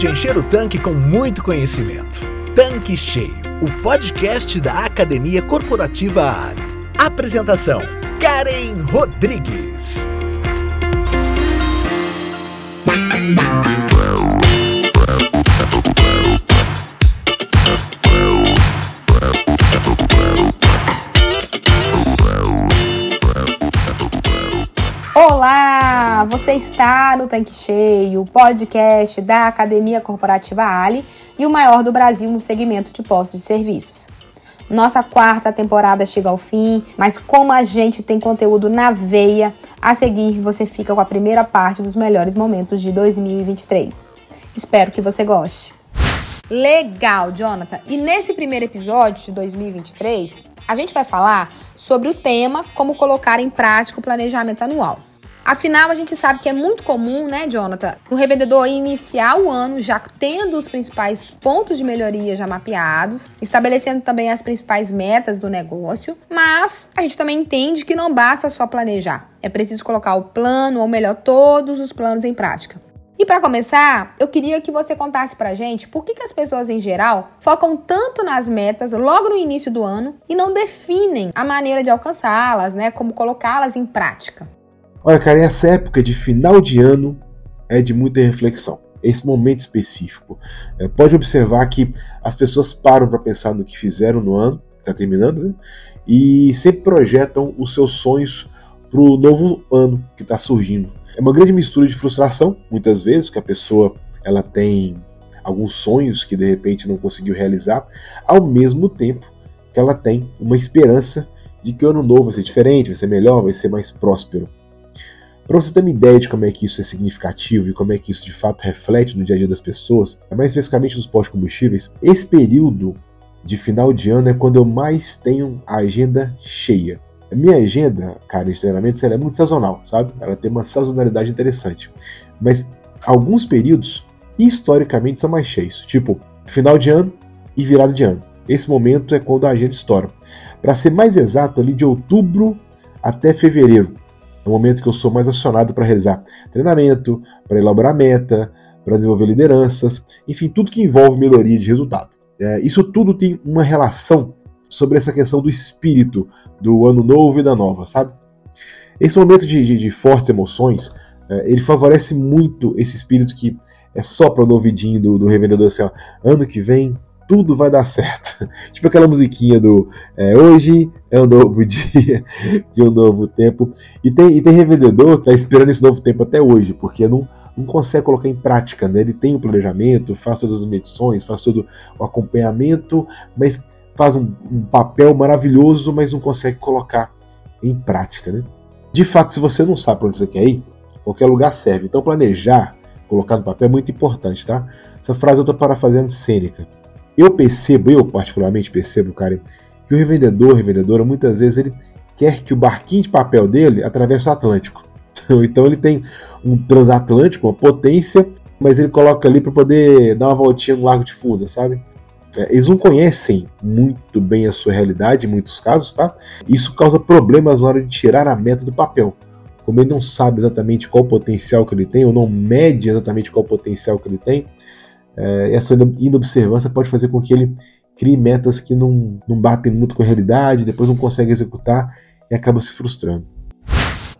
de encher o tanque com muito conhecimento. Tanque Cheio, o podcast da Academia Corporativa Ali. Apresentação: Karen Rodrigues. Olá! Você está no Tanque Cheio, podcast da Academia Corporativa Ali e o maior do Brasil no segmento de postos de serviços. Nossa quarta temporada chega ao fim, mas como a gente tem conteúdo na veia, a seguir você fica com a primeira parte dos melhores momentos de 2023. Espero que você goste. Legal, Jonathan! E nesse primeiro episódio de 2023, a gente vai falar sobre o tema como colocar em prática o planejamento anual. Afinal, a gente sabe que é muito comum, né, Jonathan, o revendedor iniciar o ano já tendo os principais pontos de melhoria já mapeados, estabelecendo também as principais metas do negócio, mas a gente também entende que não basta só planejar. É preciso colocar o plano, ou melhor, todos os planos em prática. E para começar, eu queria que você contasse pra gente por que, que as pessoas em geral focam tanto nas metas logo no início do ano e não definem a maneira de alcançá-las, né? Como colocá-las em prática. Olha, cara, essa época de final de ano é de muita reflexão. Esse momento específico. É, pode observar que as pessoas param para pensar no que fizeram no ano, está terminando, né? E sempre projetam os seus sonhos para o novo ano que está surgindo. É uma grande mistura de frustração, muitas vezes, que a pessoa ela tem alguns sonhos que de repente não conseguiu realizar, ao mesmo tempo que ela tem uma esperança de que o ano novo vai ser diferente, vai ser melhor, vai ser mais próspero. Para você ter uma ideia de como é que isso é significativo e como é que isso de fato reflete no dia a dia das pessoas, mais especificamente nos postos combustíveis, esse período de final de ano é quando eu mais tenho a agenda cheia. A minha agenda, cara, de treinamentos, ela é muito sazonal, sabe? Ela tem uma sazonalidade interessante. Mas alguns períodos, historicamente, são mais cheios. Tipo, final de ano e virada de ano. Esse momento é quando a agenda estoura. Para ser mais exato, ali de outubro até fevereiro é o momento que eu sou mais acionado para realizar treinamento, para elaborar meta, para desenvolver lideranças, enfim, tudo que envolve melhoria de resultado. É, isso tudo tem uma relação sobre essa questão do espírito do ano novo e da nova, sabe? Esse momento de, de, de fortes emoções, é, ele favorece muito esse espírito que é só para o ouvidinho do, do revendedor assim, ó, ano que vem tudo vai dar certo. tipo aquela musiquinha do é, Hoje é um novo dia, de um novo tempo. E tem, e tem revendedor que está esperando esse novo tempo até hoje, porque não, não consegue colocar em prática. Né? Ele tem o planejamento, faz todas as medições, faz todo o acompanhamento, mas faz um, um papel maravilhoso, mas não consegue colocar em prática. Né? De fato, se você não sabe para onde você quer ir, qualquer lugar serve. Então, planejar, colocar no papel é muito importante. Tá? Essa frase eu estou parafraseando Sêneca eu percebo, eu particularmente percebo, cara, que o revendedor, revendedora, muitas vezes ele quer que o barquinho de papel dele atravesse o Atlântico. Então ele tem um transatlântico, uma potência, mas ele coloca ali para poder dar uma voltinha no Largo de Funda, sabe? É, eles não conhecem muito bem a sua realidade em muitos casos, tá? Isso causa problemas na hora de tirar a meta do papel. Como ele não sabe exatamente qual o potencial que ele tem, ou não mede exatamente qual o potencial que ele tem, é, essa inobservância pode fazer com que ele crie metas que não, não batem muito com a realidade, depois não consegue executar e acaba se frustrando.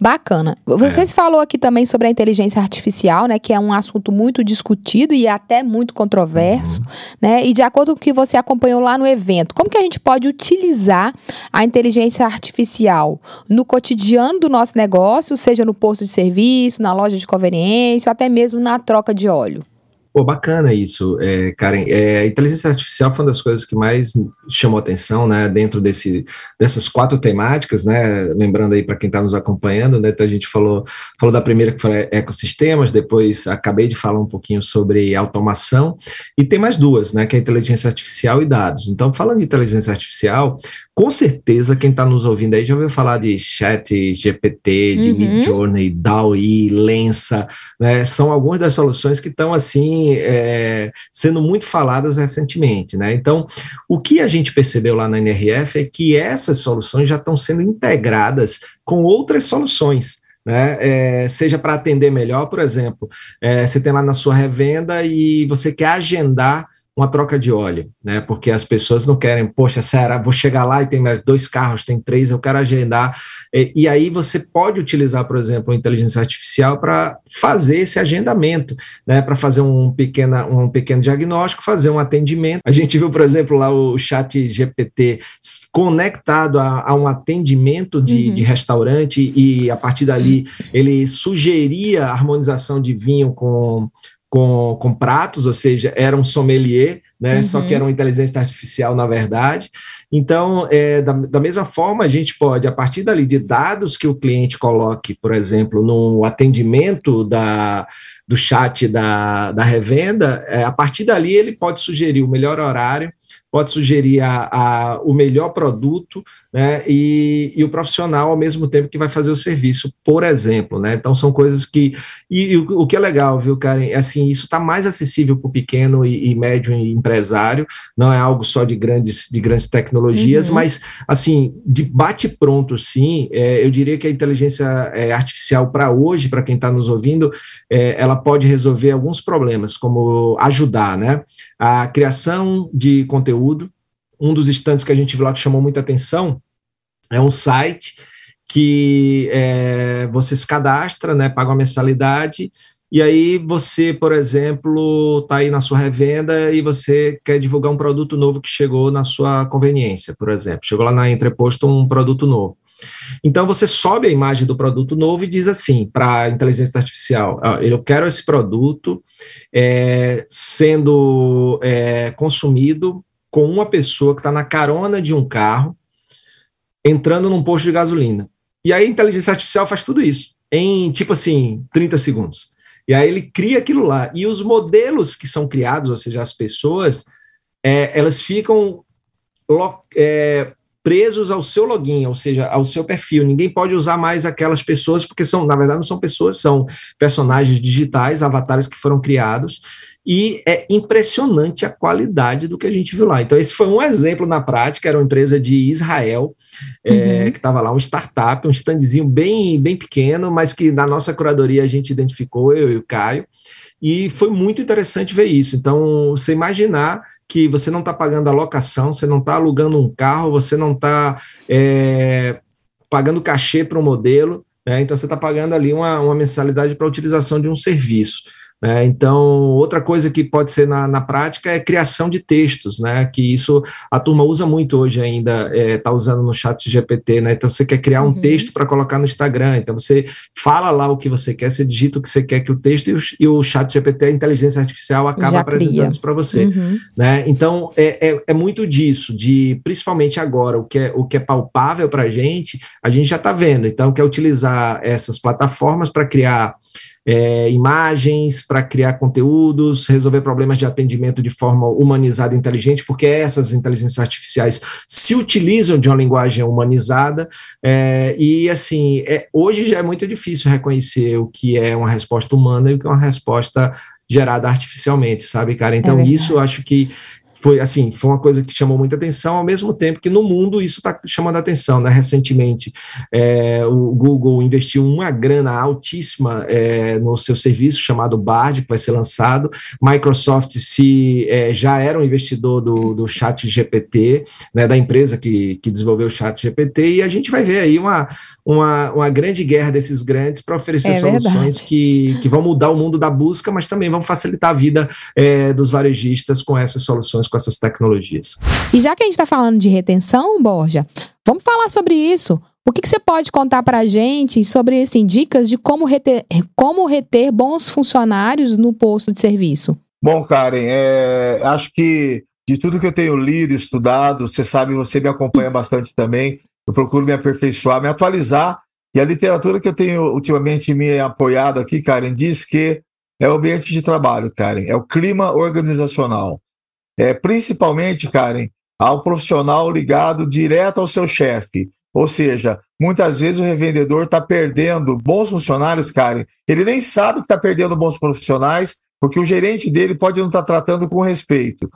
Bacana. Você é. falou aqui também sobre a inteligência artificial, né, que é um assunto muito discutido e até muito controverso, uhum. né? E de acordo com o que você acompanhou lá no evento, como que a gente pode utilizar a inteligência artificial no cotidiano do nosso negócio, seja no posto de serviço, na loja de conveniência, ou até mesmo na troca de óleo? Pô, bacana isso, é, Karen. É, a inteligência artificial foi uma das coisas que mais chamou atenção, né, dentro desse, dessas quatro temáticas, né, lembrando aí para quem está nos acompanhando, né, então a gente falou, falou da primeira que foi ecossistemas, depois acabei de falar um pouquinho sobre automação, e tem mais duas, né, que é inteligência artificial e dados. Então, falando de inteligência artificial, com certeza quem está nos ouvindo aí já ouviu falar de chat, GPT, de uhum. Midjourney, DALL-E, Lensa, né, são algumas das soluções que estão, assim, é, sendo muito faladas recentemente. Né? Então, o que a gente percebeu lá na NRF é que essas soluções já estão sendo integradas com outras soluções. né? É, seja para atender melhor, por exemplo, é, você tem lá na sua revenda e você quer agendar uma troca de óleo, né? Porque as pessoas não querem, poxa, será, vou chegar lá e tem dois carros, tem três, eu quero agendar. E, e aí você pode utilizar, por exemplo, a inteligência artificial para fazer esse agendamento, né? Para fazer um, pequena, um pequeno diagnóstico, fazer um atendimento. A gente viu, por exemplo, lá o chat GPT conectado a, a um atendimento de, uhum. de restaurante e a partir dali ele sugeria harmonização de vinho com com, com pratos, ou seja, era um sommelier, né? Uhum. Só que era uma inteligência artificial, na verdade. Então, é, da, da mesma forma, a gente pode, a partir dali, de dados que o cliente coloque, por exemplo, no atendimento da, do chat da, da revenda, é, a partir dali ele pode sugerir o melhor horário, pode sugerir a, a, o melhor produto, né, e, e, o profissional ao mesmo tempo que vai fazer o serviço, por exemplo, né, então são coisas que, e, e o, o, que é legal, viu, Karen, é assim, isso está mais acessível para o pequeno e, e, médio empresário, não é algo só de grandes, de grandes tecnologias, uhum. mas, assim, de bate-pronto, sim, é, eu diria que a inteligência é, artificial para hoje, para quem está nos ouvindo, é, ela pode resolver alguns problemas, como ajudar, né, a criação de conteúdo, um dos estantes que a gente viu lá que chamou muita atenção é um site que é, você se cadastra, né, paga uma mensalidade, e aí você, por exemplo, está aí na sua revenda e você quer divulgar um produto novo que chegou na sua conveniência, por exemplo. Chegou lá na Entreposto um produto novo. Então você sobe a imagem do produto novo e diz assim para a inteligência artificial: eu quero esse produto é, sendo é, consumido com uma pessoa que está na carona de um carro entrando num posto de gasolina. E aí a inteligência artificial faz tudo isso em tipo assim 30 segundos. E aí ele cria aquilo lá. E os modelos que são criados, ou seja, as pessoas, é, elas ficam é, presos ao seu login, ou seja, ao seu perfil. Ninguém pode usar mais aquelas pessoas, porque são, na verdade, não são pessoas, são personagens digitais, avatares que foram criados, e é impressionante a qualidade do que a gente viu lá. Então, esse foi um exemplo na prática, era uma empresa de Israel, é, uhum. que estava lá, um startup, um standzinho bem, bem pequeno, mas que na nossa curadoria a gente identificou, eu e o Caio, e foi muito interessante ver isso. Então, você imaginar que você não está pagando a locação, você não está alugando um carro, você não está é, pagando cachê para o modelo, né? então você está pagando ali uma, uma mensalidade para a utilização de um serviço. Né? Então, outra coisa que pode ser na, na prática é criação de textos, né? que isso a turma usa muito hoje ainda, está é, tá usando no chat GPT, né? então você quer criar um uhum. texto para colocar no Instagram, então você fala lá o que você quer, você digita o que você quer que o texto e o, e o chat GPT, a inteligência artificial, acaba Já apresentando isso para você. Uhum. Né? Então, é, é, é, muito disso, de principalmente agora, o que é, o que é palpável para a gente, a gente já está vendo, então quer utilizar essas plataformas para criar é, imagens para criar conteúdos, resolver problemas de atendimento de forma humanizada e inteligente, porque essas inteligências artificiais se utilizam de uma linguagem humanizada, é, e assim, é, hoje já é muito difícil reconhecer o que é uma resposta humana e o que é uma resposta gerada artificialmente, sabe, cara? Então, é isso eu acho que foi assim, foi uma coisa que chamou muita atenção, ao mesmo tempo que no mundo isso está chamando atenção, né? Recentemente, é, o Google investiu uma grana altíssima é, no seu serviço chamado Bard, que vai ser lançado. Microsoft se é, já era um investidor do, do Chat GPT, né, da empresa que, que desenvolveu o Chat GPT, e a gente vai ver aí uma, uma, uma grande guerra desses grandes para oferecer é soluções que, que vão mudar o mundo da busca, mas também vão facilitar a vida é, dos varejistas com essas soluções, com essas tecnologias. E já que a gente está falando de retenção, Borja, vamos falar sobre isso. O que, que, você pode contar para a gente sobre assim, dicas de como reter, como reter bons funcionários no posto de serviço? Bom, Karen, é, acho que de tudo que eu tenho lido, estudado, você sabe, você me acompanha bastante também eu procuro me aperfeiçoar, me atualizar. E a literatura que eu tenho ultimamente me apoiado aqui, Karen, diz que é o ambiente de trabalho, Karen, é o clima organizacional. É, principalmente, Karen, ao profissional ligado direto ao seu chefe. Ou seja, muitas vezes o revendedor está perdendo bons funcionários, Karen. Ele nem sabe que está perdendo bons profissionais, porque o gerente dele pode não estar tá tratando com respeito.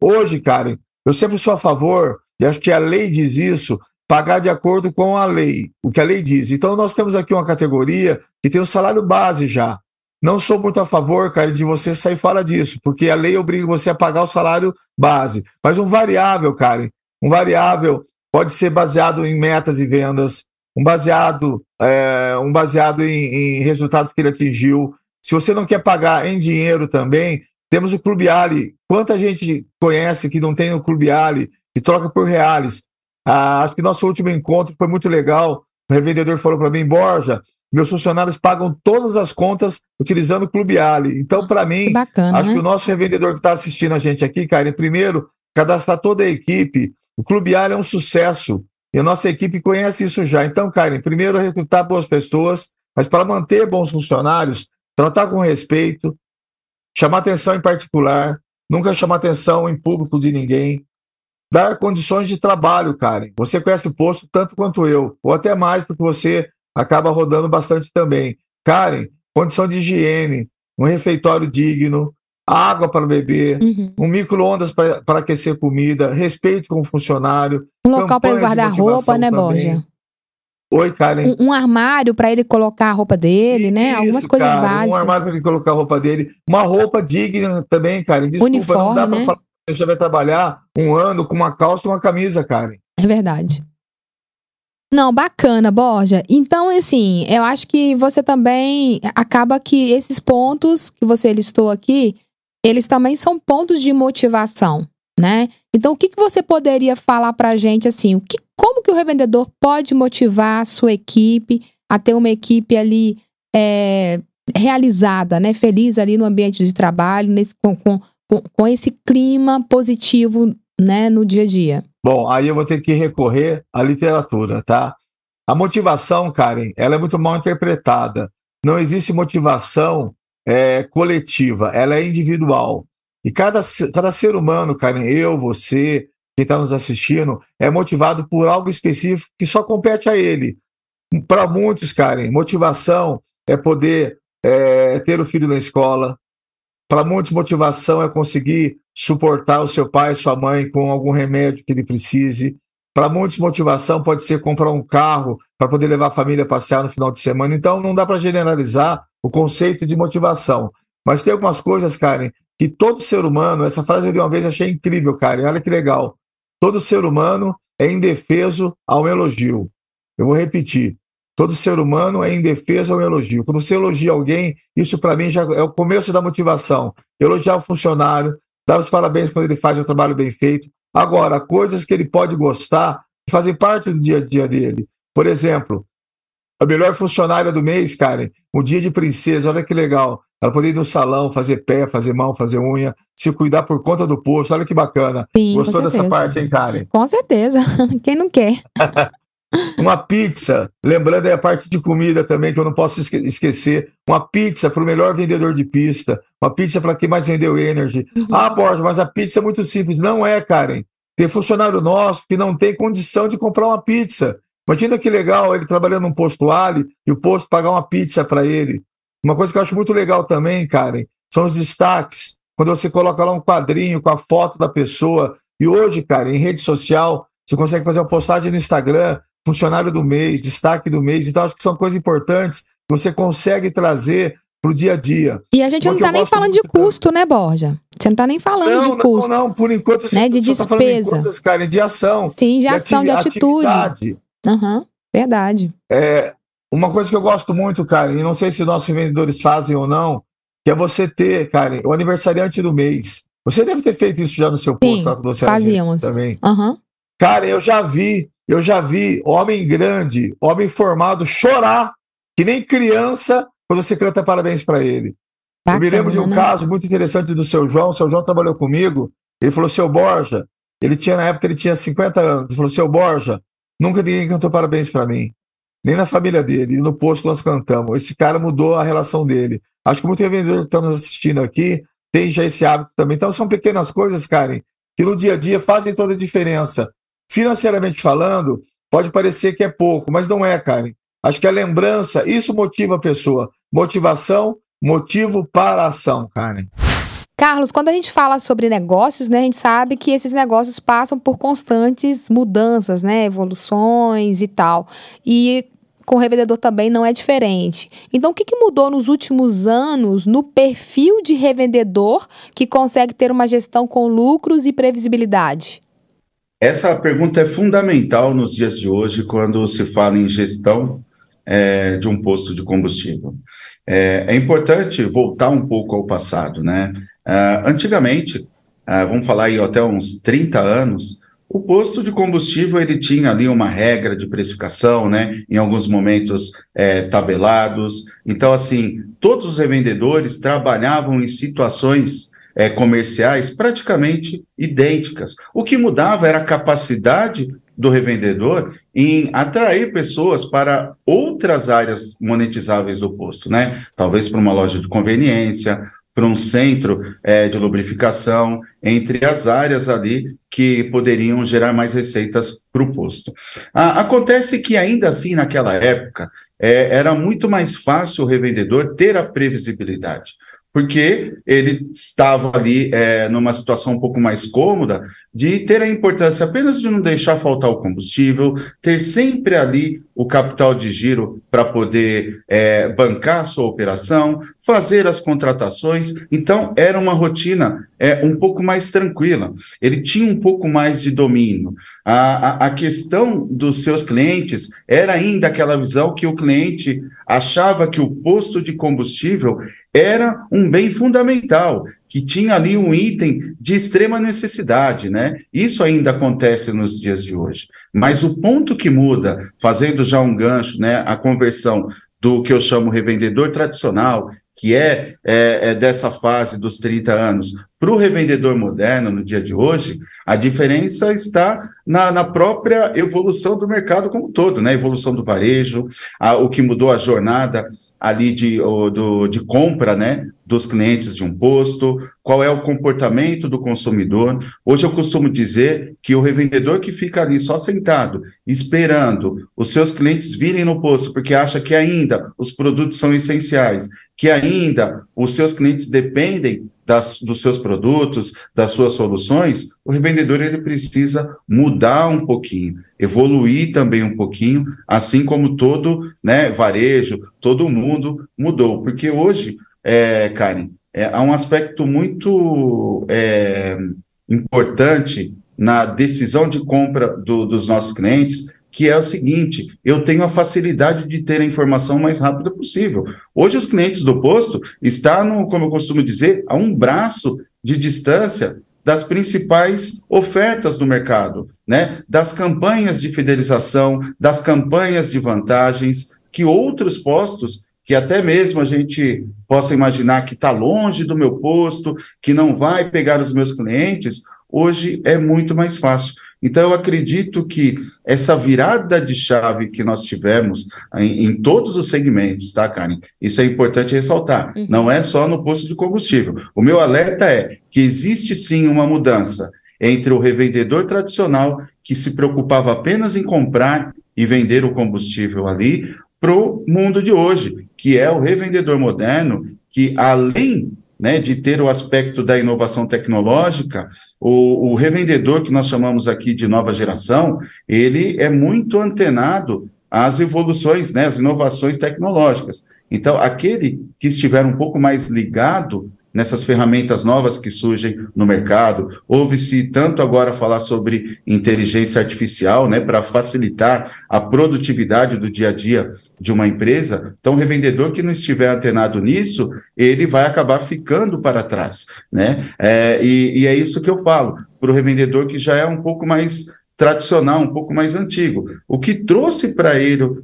Hoje, Karen, eu sempre sou a favor, e acho que a lei diz isso, pagar de acordo com a lei, o que a lei diz. Então, nós temos aqui uma categoria que tem o salário base já. Não sou muito a favor, cara, de você sair fora disso, porque a lei obriga você a pagar o salário base. Mas um variável, cara, um variável pode ser baseado em metas e vendas, um baseado, é, um baseado em, em, resultados que ele atingiu. Se você não quer pagar em dinheiro também, temos o Clube Ali. Quanta gente conhece que não tem o Clube Ali e troca por reais? Ah, acho que nosso último encontro foi muito legal. O revendedor falou para mim, Borja, meus funcionários pagam todas as contas utilizando o Clube Ali. Então, para mim, bacana, acho né? que o nosso revendedor que está assistindo a gente aqui, Karen, primeiro, cadastrar toda a equipe. O Clube Ali é um sucesso. E a nossa equipe conhece isso já. Então, Karen, primeiro recrutar boas pessoas, mas para manter bons funcionários, tratar com respeito, chamar atenção em particular, nunca chamar atenção em público de ninguém, dar condições de trabalho, Karen. Você conhece o posto tanto quanto eu, ou até mais, porque você acaba rodando bastante também. Karen, condição de higiene, um refeitório digno, água para beber, Uhum. um micro-ondas para aquecer comida, respeito com o funcionário. Um local para ele guardar roupa, né, também. Borja? Oi, Karen. Um, um armário para ele colocar a roupa dele, né? Algumas coisas cara, básicas. Um armário para ele colocar a roupa dele. Uma roupa digna também, Karen. Desculpa, não Uniforme, dá para né? falar a pessoa vai trabalhar um ano com uma calça e uma camisa, Karen. É verdade. Não, bacana, Borja. Então, assim, eu acho que você também acaba que esses pontos que você listou aqui, eles também são pontos de motivação, né? Então, o que, que você poderia falar pra gente, assim, o que, como que o revendedor pode motivar a sua equipe a ter uma equipe ali é, realizada, né? Feliz ali no ambiente de trabalho, nesse, com, com, com- esse clima positivo, né, no dia a dia. Bom, aí eu vou ter que recorrer à literatura, tá? A motivação, Karen, ela é muito mal interpretada. Não existe motivação é, coletiva, ela é individual. E cada, cada ser humano, Karen, eu, você, quem está nos assistindo, é motivado por algo específico que só compete a ele. Para muitos, Karen, motivação é poder é, ter o filho na escola. Para muitos, motivação é conseguir suportar o seu pai, sua mãe com algum remédio que ele precise. Para muitos, motivação pode ser comprar um carro para poder levar a família a passear no final de semana. Então, não dá para generalizar o conceito de motivação. Mas tem algumas coisas, Karen, que todo ser humano, essa frase eu li uma vez achei incrível, Karen, olha que legal. Todo ser humano é indefeso ao elogio. Eu vou repetir. Todo ser humano é indefeso ao elogio. Quando você elogia alguém, isso para mim já é o começo da motivação. Elogiar o funcionário, dar os parabéns quando ele faz o trabalho bem feito. Agora, coisas que ele pode gostar e fazem parte do dia a dia dele. Por exemplo, a melhor funcionária do mês, Karen, um dia de princesa, olha que legal. Ela poder ir no salão, fazer pé, fazer mão, fazer unha, se cuidar por conta do posto, olha que bacana. Sim, Gostou dessa parte, hein, Karen? Com certeza. Quem não quer? Uma pizza, lembrando aí a parte de comida também, que eu não posso esque- esquecer. Uma pizza para o melhor vendedor de pista. Uma pizza para quem mais vendeu Energy. Uhum. Ah, Borja, mas a pizza é muito simples. Não é, Karen. Tem funcionário nosso que não tem condição de comprar uma pizza. Imagina que legal ele trabalhando num posto Ali e o posto pagar uma pizza para ele. Uma coisa que eu acho muito legal também, Karen, são os destaques. Quando você coloca lá um quadrinho com a foto da pessoa. E hoje, cara, em rede social, você consegue fazer uma postagem no Instagram, funcionário do mês, destaque do mês. Então, acho que são coisas importantes que você consegue trazer para o dia a dia. E a gente Uma não tá eu nem falando de custo, né, Borja? Você não tá nem falando Não, de não, custo. não, por enquanto você Né, de tá falando em despesa. coisas, Karen, de ação. Sim, de ação, de ati- atitude. atividade. Aham, verdade. É, uma coisa que eu gosto muito, Karen, e não sei se nossos vendedores fazem ou não, que é você ter, Karen, o aniversariante do mês. Você deve ter feito isso já no seu posto Sim, era fazíamos. também. Aham. Karen, eu já vi, eu já vi homem grande, homem formado chorar, que nem criança, quando você canta parabéns para ele. eu me lembro de um Bacana, né? caso muito interessante do seu João. O seu João trabalhou comigo. Ele falou: seu Borja, ele tinha, na época, ele tinha 50 anos. Ele falou: seu Borja, nunca ninguém cantou parabéns para mim. Nem na família dele. No posto nós cantamos. Esse cara mudou a relação dele. Acho que muito vendedor que está nos assistindo aqui tem já esse hábito também. Então são pequenas coisas, Karen, que no dia a dia fazem toda a diferença. Financeiramente falando, pode parecer que é pouco, mas não é, Karen. Acho que a lembrança, isso motiva a pessoa. Motivação, motivo para a ação, Karen. Carlos, quando a gente fala sobre negócios, né, a gente sabe que esses negócios passam por constantes mudanças, né, evoluções e tal. E com o revendedor também não é diferente. Então, o que, que mudou nos últimos anos no perfil de revendedor que consegue ter uma gestão com lucros e previsibilidade? Essa pergunta é fundamental nos dias de hoje, quando se fala em gestão é, de um posto de combustível. É, é, importante voltar um pouco ao passado, né? Uh, antigamente, uh, vamos falar aí até uns 30 anos, o posto de combustível ele tinha ali uma regra de precificação, né? Em alguns momentos é, tabelados. Então, assim, todos os revendedores trabalhavam em situações é, comerciais praticamente idênticas. O que mudava era a capacidade do revendedor em atrair pessoas para outras áreas monetizáveis do posto, né? Talvez para uma loja de conveniência, para um centro é, de lubrificação, entre as áreas ali que poderiam gerar mais receitas para o posto. Ah, acontece que, ainda assim, naquela época, é, era muito mais fácil o revendedor ter a previsibilidade porque ele estava ali é, numa situação um pouco mais cômoda de ter a importância apenas de não deixar faltar o combustível, ter sempre ali o capital de giro para poder é, bancar a sua operação, fazer as contratações. Então, era uma rotina é, um pouco mais tranquila. Ele tinha um pouco mais de domínio. A, a, a questão dos seus clientes era ainda aquela visão que o cliente achava que o posto de combustível era um bem fundamental, que tinha ali um item de extrema necessidade, né? Isso ainda acontece nos dias de hoje. Mas o ponto que muda, fazendo já um gancho, né, a conversão do que eu chamo revendedor tradicional, que é, é, é dessa fase dos 30 anos, para o revendedor moderno no dia de hoje, a diferença está na, na, própria evolução do mercado como um todo, né? Evolução do varejo, a, o que mudou a jornada ali de, do, de compra né, dos clientes de um posto, qual é o comportamento do consumidor. Hoje eu costumo dizer que o revendedor que fica ali só sentado, esperando os seus clientes virem no posto, porque acha que ainda os produtos são essenciais, que ainda os seus clientes dependem das, dos seus produtos, das suas soluções, o revendedor ele precisa mudar um pouquinho, evoluir também um pouquinho, assim como todo né, varejo, todo mundo mudou. Porque hoje, é, Karen, é, há um aspecto muito é, importante na decisão de compra do, dos nossos clientes, que é o seguinte: eu tenho a facilidade de ter a informação mais rápida possível. Hoje, os clientes do posto estão, como eu costumo dizer, a um braço de distância das principais ofertas do mercado, né? Das campanhas de fidelização, das campanhas de vantagens que outros postos que até mesmo a gente possa imaginar que está longe do meu posto, que não vai pegar os meus clientes, hoje é muito mais fácil. Então, eu acredito que essa virada de chave que nós tivemos em, em todos os segmentos, tá, Karen? Isso é importante ressaltar. Uhum. Não é só no posto de combustível. O meu alerta é que existe sim uma mudança entre o revendedor tradicional, que se preocupava apenas em comprar e vender o combustível ali, para o mundo de hoje, que é o revendedor moderno, que além né, de ter o aspecto da inovação tecnológica, o, o, revendedor, que nós chamamos aqui de nova geração, ele é muito antenado às evoluções, né, às inovações tecnológicas. Então, aquele que estiver um pouco mais ligado nessas ferramentas novas que surgem no mercado. Ouve-se tanto agora falar sobre inteligência artificial, né, para facilitar a produtividade do dia a dia de uma empresa. Então, o revendedor que não estiver antenado nisso, ele vai acabar ficando para trás, né? É, e, e é isso que eu falo para o revendedor que já é um pouco mais tradicional, um pouco mais antigo. O que trouxe para ele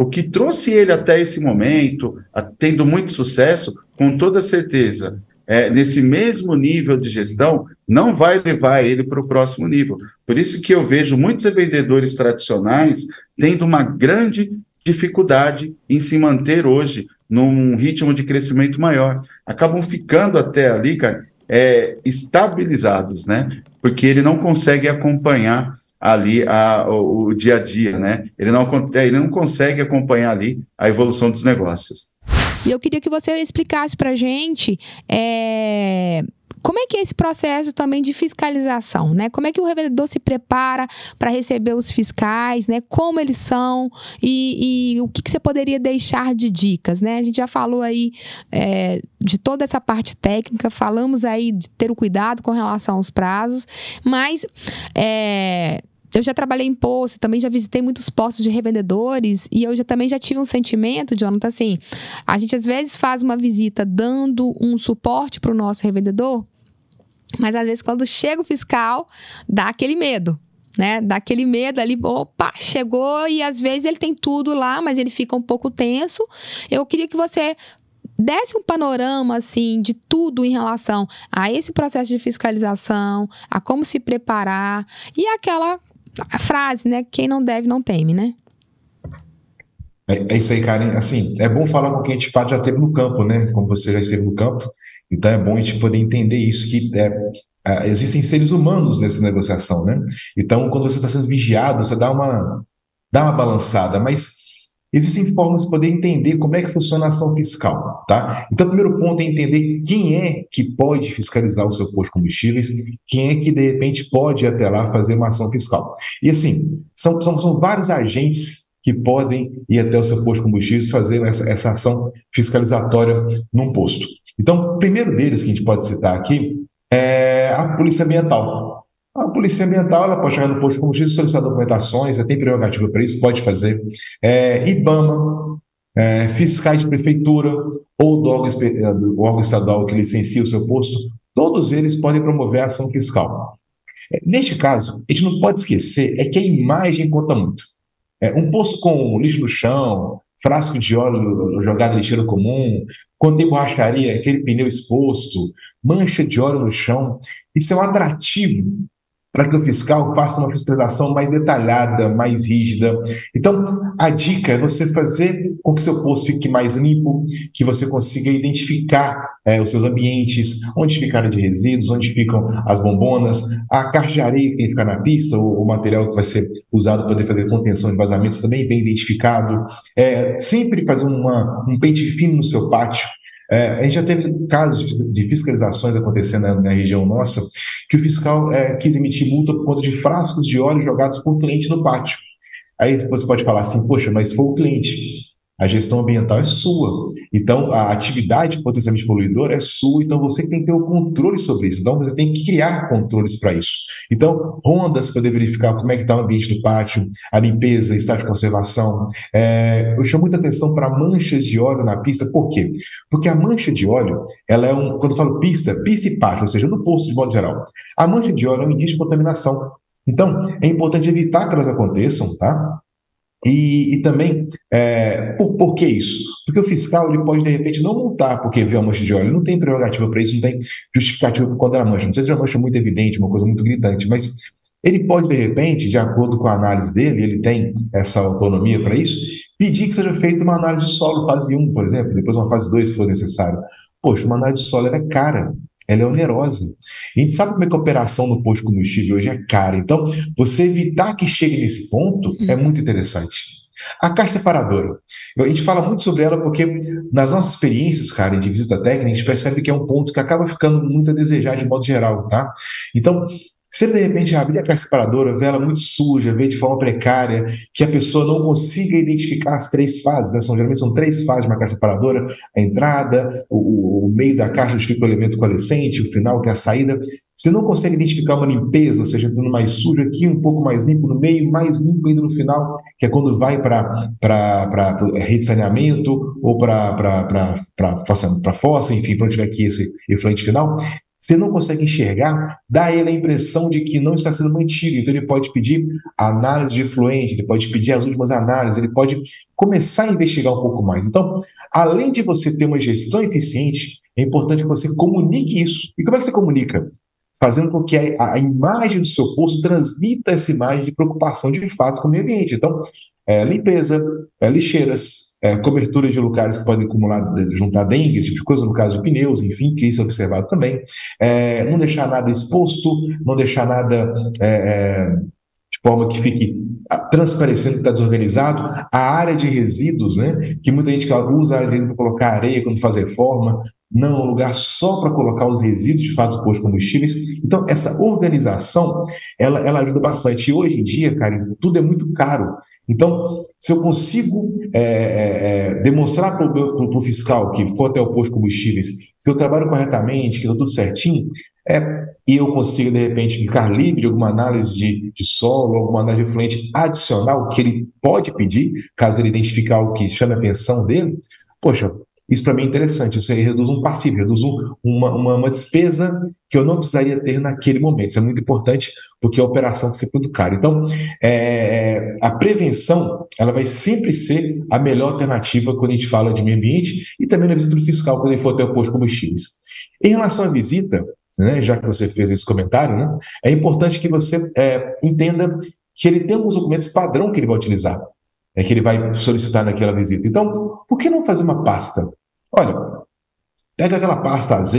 o que trouxe ele até esse momento, tendo muito sucesso, com toda certeza, é, nesse mesmo nível de gestão, não vai levar ele para o próximo nível. Por isso que eu vejo muitos vendedores tradicionais tendo uma grande dificuldade em se manter hoje num ritmo de crescimento maior. Acabam ficando até ali, cara, é, estabilizados, né? Porque ele não consegue acompanhar ali a, o, o, dia a dia, né? Ele não, ele não consegue acompanhar ali a evolução dos negócios. E eu queria que você explicasse para gente é, como é que é esse processo também de fiscalização, né? Como é que o revendedor se prepara para receber os fiscais, né? Como eles são e, e o que, que, você poderia deixar de dicas, né? A gente já falou aí é, de toda essa parte técnica, falamos aí de ter o cuidado com relação aos prazos, mas é, eu já trabalhei em posto, também já visitei muitos postos de revendedores e eu já também já tive um sentimento, Jonathan, assim, a gente às vezes faz uma visita dando um suporte para o nosso revendedor, mas às vezes quando chega o fiscal, dá aquele medo, né? Dá aquele medo ali, opa, chegou e às vezes ele tem tudo lá, mas ele fica um pouco tenso. Eu queria que você desse um panorama assim de tudo em relação a esse processo de fiscalização, a como se preparar e aquela frase, né? Quem não deve não teme, né? É, é isso aí, Karen. Assim, é bom falar com quem a gente já teve no campo, né? Como você já esteve no campo. Então é bom a gente poder entender isso, que é, é, existem seres humanos nessa negociação, né? Então, quando você está sendo vigiado, você dá uma, dá uma balançada, mas existem formas de poder entender como é que funciona a ação fiscal, tá? Então, o primeiro ponto é entender quem é que pode fiscalizar o seu posto de combustíveis, quem é que, de repente, pode até lá fazer uma ação fiscal. E, assim, são, são, são vários agentes que podem ir até o seu posto de combustíveis fazer essa, essa ação fiscalizatória num posto. Então, o primeiro deles que a gente pode citar aqui é a Polícia Ambiental. A Polícia Ambiental ela pode chegar no posto de combustível, solicitar documentações, ela tem prerrogativa para isso, pode fazer. É, IBAMA, é, fiscais de prefeitura ou do órgão, é, do órgão estadual que licencia o seu posto, todos eles podem promover a ação fiscal. É, neste caso, a gente não pode esquecer é que a imagem conta muito. É, um posto com lixo no chão, frasco de óleo jogado em lixeiro comum, quando tem borracharia, aquele pneu exposto, mancha de óleo no chão, isso é um atrativo para que o fiscal faça uma fiscalização mais detalhada, mais rígida. Então, a dica é você fazer com que seu posto fique mais limpo, que você consiga identificar é, os seus ambientes, onde ficaram de resíduos, onde ficam as bombonas, a caixa de areia que tem que ficar na pista, o, o material que vai ser usado para poder fazer contenção de vazamentos também bem identificado. É, sempre fazer uma, um pente fino no seu pátio, é, a gente já teve casos de fiscalizações acontecendo na, na região nossa, que o fiscal é, quis emitir multa por conta de frascos de óleo jogados por cliente no pátio. Aí você pode falar assim, poxa, mas foi o cliente a gestão ambiental é sua. Então, a atividade potencialmente poluidora é sua, então você tem que ter o controle sobre isso. Então, você tem que criar controles para isso. Então, rondas para poder verificar como é que está o ambiente do pátio, a limpeza, estado de conservação. É, eu chamo muita atenção para manchas de óleo na pista, por quê? Porque a mancha de óleo, ela é um, quando eu falo pista, pista e pátio, ou seja, no posto de modo geral, a mancha de óleo é um indício de contaminação. Então, é importante evitar que elas aconteçam, tá? E, e também, é, por, por que isso? Porque o fiscal ele pode, de repente, não multar porque viu a mancha de óleo, não tem prerrogativa para isso, não tem justificativa por conta da mancha. Não seja uma mancha muito evidente, uma coisa muito gritante, mas ele pode, de repente, de acordo com a análise dele, ele tem essa autonomia para isso, pedir que seja feita uma análise de solo, fase 1, por exemplo, depois uma fase 2, se for necessário. Poxa, uma análise de solo é cara ela é onerosa. A gente sabe como é que a operação no posto de combustível hoje é cara. Então, você evitar que chegue nesse ponto é uhum. muito interessante. A caixa separadora. A gente fala muito sobre ela porque, nas nossas experiências, cara, de visita técnica, a gente percebe que é um ponto que acaba ficando muito a desejar de modo geral, tá? Então, se ele de repente abrir a caixa separadora, vê ela muito suja, vê de forma precária, que a pessoa não consiga identificar as três fases, né? são, geralmente são três fases de uma caixa separadora: a entrada, o, o meio da caixa onde fica o elemento coalescente, o final, que é a saída. Você não consegue identificar uma limpeza, ou seja, entrando mais sujo aqui, um pouco mais limpo no meio, mais limpo ainda no final, que é quando vai para rede de saneamento ou para fossa, fossa, enfim, para onde tiver aqui esse efluente final você não consegue enxergar, dá a ele a impressão de que não está sendo mantido. Então, ele pode pedir análise de fluente, ele pode pedir as últimas análises, ele pode começar a investigar um pouco mais. Então, além de você ter uma gestão eficiente, é importante que você comunique isso. E como é que você comunica? Fazendo com que a, a imagem do seu posto transmita essa imagem de preocupação de fato com o meio ambiente. Então, é, limpeza, é, lixeiras, é, coberturas de lugares que podem acumular, juntar dengue, esse tipo de coisa, no caso de pneus, enfim, que isso é observado também. É, não deixar nada exposto, não deixar nada é, é, forma que fique ah, transparecendo que está desorganizado. A área de resíduos, né? Que muita gente usa a área de resíduos para colocar areia quando faz reforma. Não, é um lugar só para colocar os resíduos de fato postos combustíveis. Então, essa organização, ela, ela ajuda bastante. E hoje em dia, cara, tudo é muito caro. Então, se eu consigo é, é, é demonstrar para o fiscal que for até o posto de combustíveis que eu trabalho corretamente, que está tudo certinho, é, e eu consigo, de repente, ficar livre de alguma análise de, de solo, alguma análise de fluente adicional que ele pode pedir, caso ele identifique algo que chame a atenção dele, poxa, isso para mim é interessante. Isso aí reduz um passivo, reduz um, uma, uma, uma, despesa que eu não precisaria ter naquele momento. Isso é muito importante porque a operação que ser muito cara. Então, é, a prevenção ela vai sempre ser a melhor alternativa quando a gente fala de meio ambiente e também na visita do fiscal quando ele for até o posto de combustíveis. Em relação à visita, né, já que você fez esse comentário, né, é importante que você é, entenda que ele tem alguns documentos padrão que ele vai utilizar, é que ele vai solicitar naquela visita. Então, por que não fazer uma pasta? Olha, pega aquela pasta AZ,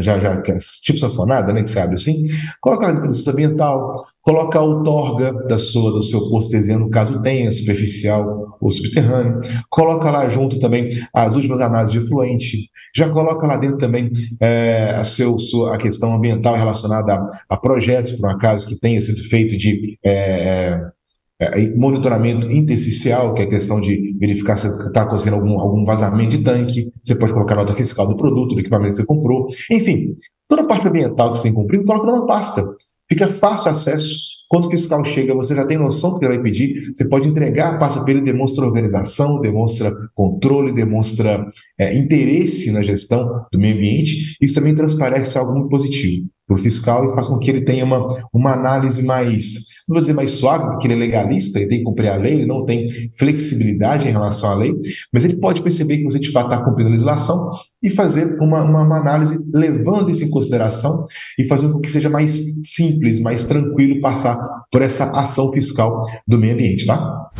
já, já, tipo sanfonada, né, que você abre assim, coloca lá de licença ambiental, coloca a outorga da sua, do seu postesiano, caso tenha, superficial ou subterrâneo, coloca lá junto também as últimas análises de efluente, já coloca lá dentro também é, a, seu, sua, a questão ambiental relacionada a, a projetos, por um acaso que tenha sido feito de é, é, monitoramento intersticial, que é a questão de verificar se está acontecendo algum, algum vazamento de tanque, você pode colocar nota fiscal do produto, do equipamento que você comprou, enfim, toda a parte ambiental que você tem cumprido, coloca numa pasta. Fica fácil acesso. Quando o fiscal chega, você já tem noção do que ele vai pedir, você pode entregar a pasta para ele, demonstra organização, demonstra controle, demonstra é, interesse na gestão do meio ambiente. Isso também transparece algo muito positivo para o fiscal e faz com que ele tenha uma, uma análise mais, não vou dizer mais suave, porque ele é legalista, ele tem que cumprir a lei, ele não tem flexibilidade em relação à lei, mas ele pode perceber que você de fato está cumprindo a legislação e fazer uma, uma, uma, análise levando isso em consideração e fazendo com que seja mais simples, mais tranquilo passar por essa ação fiscal do meio ambiente, tá?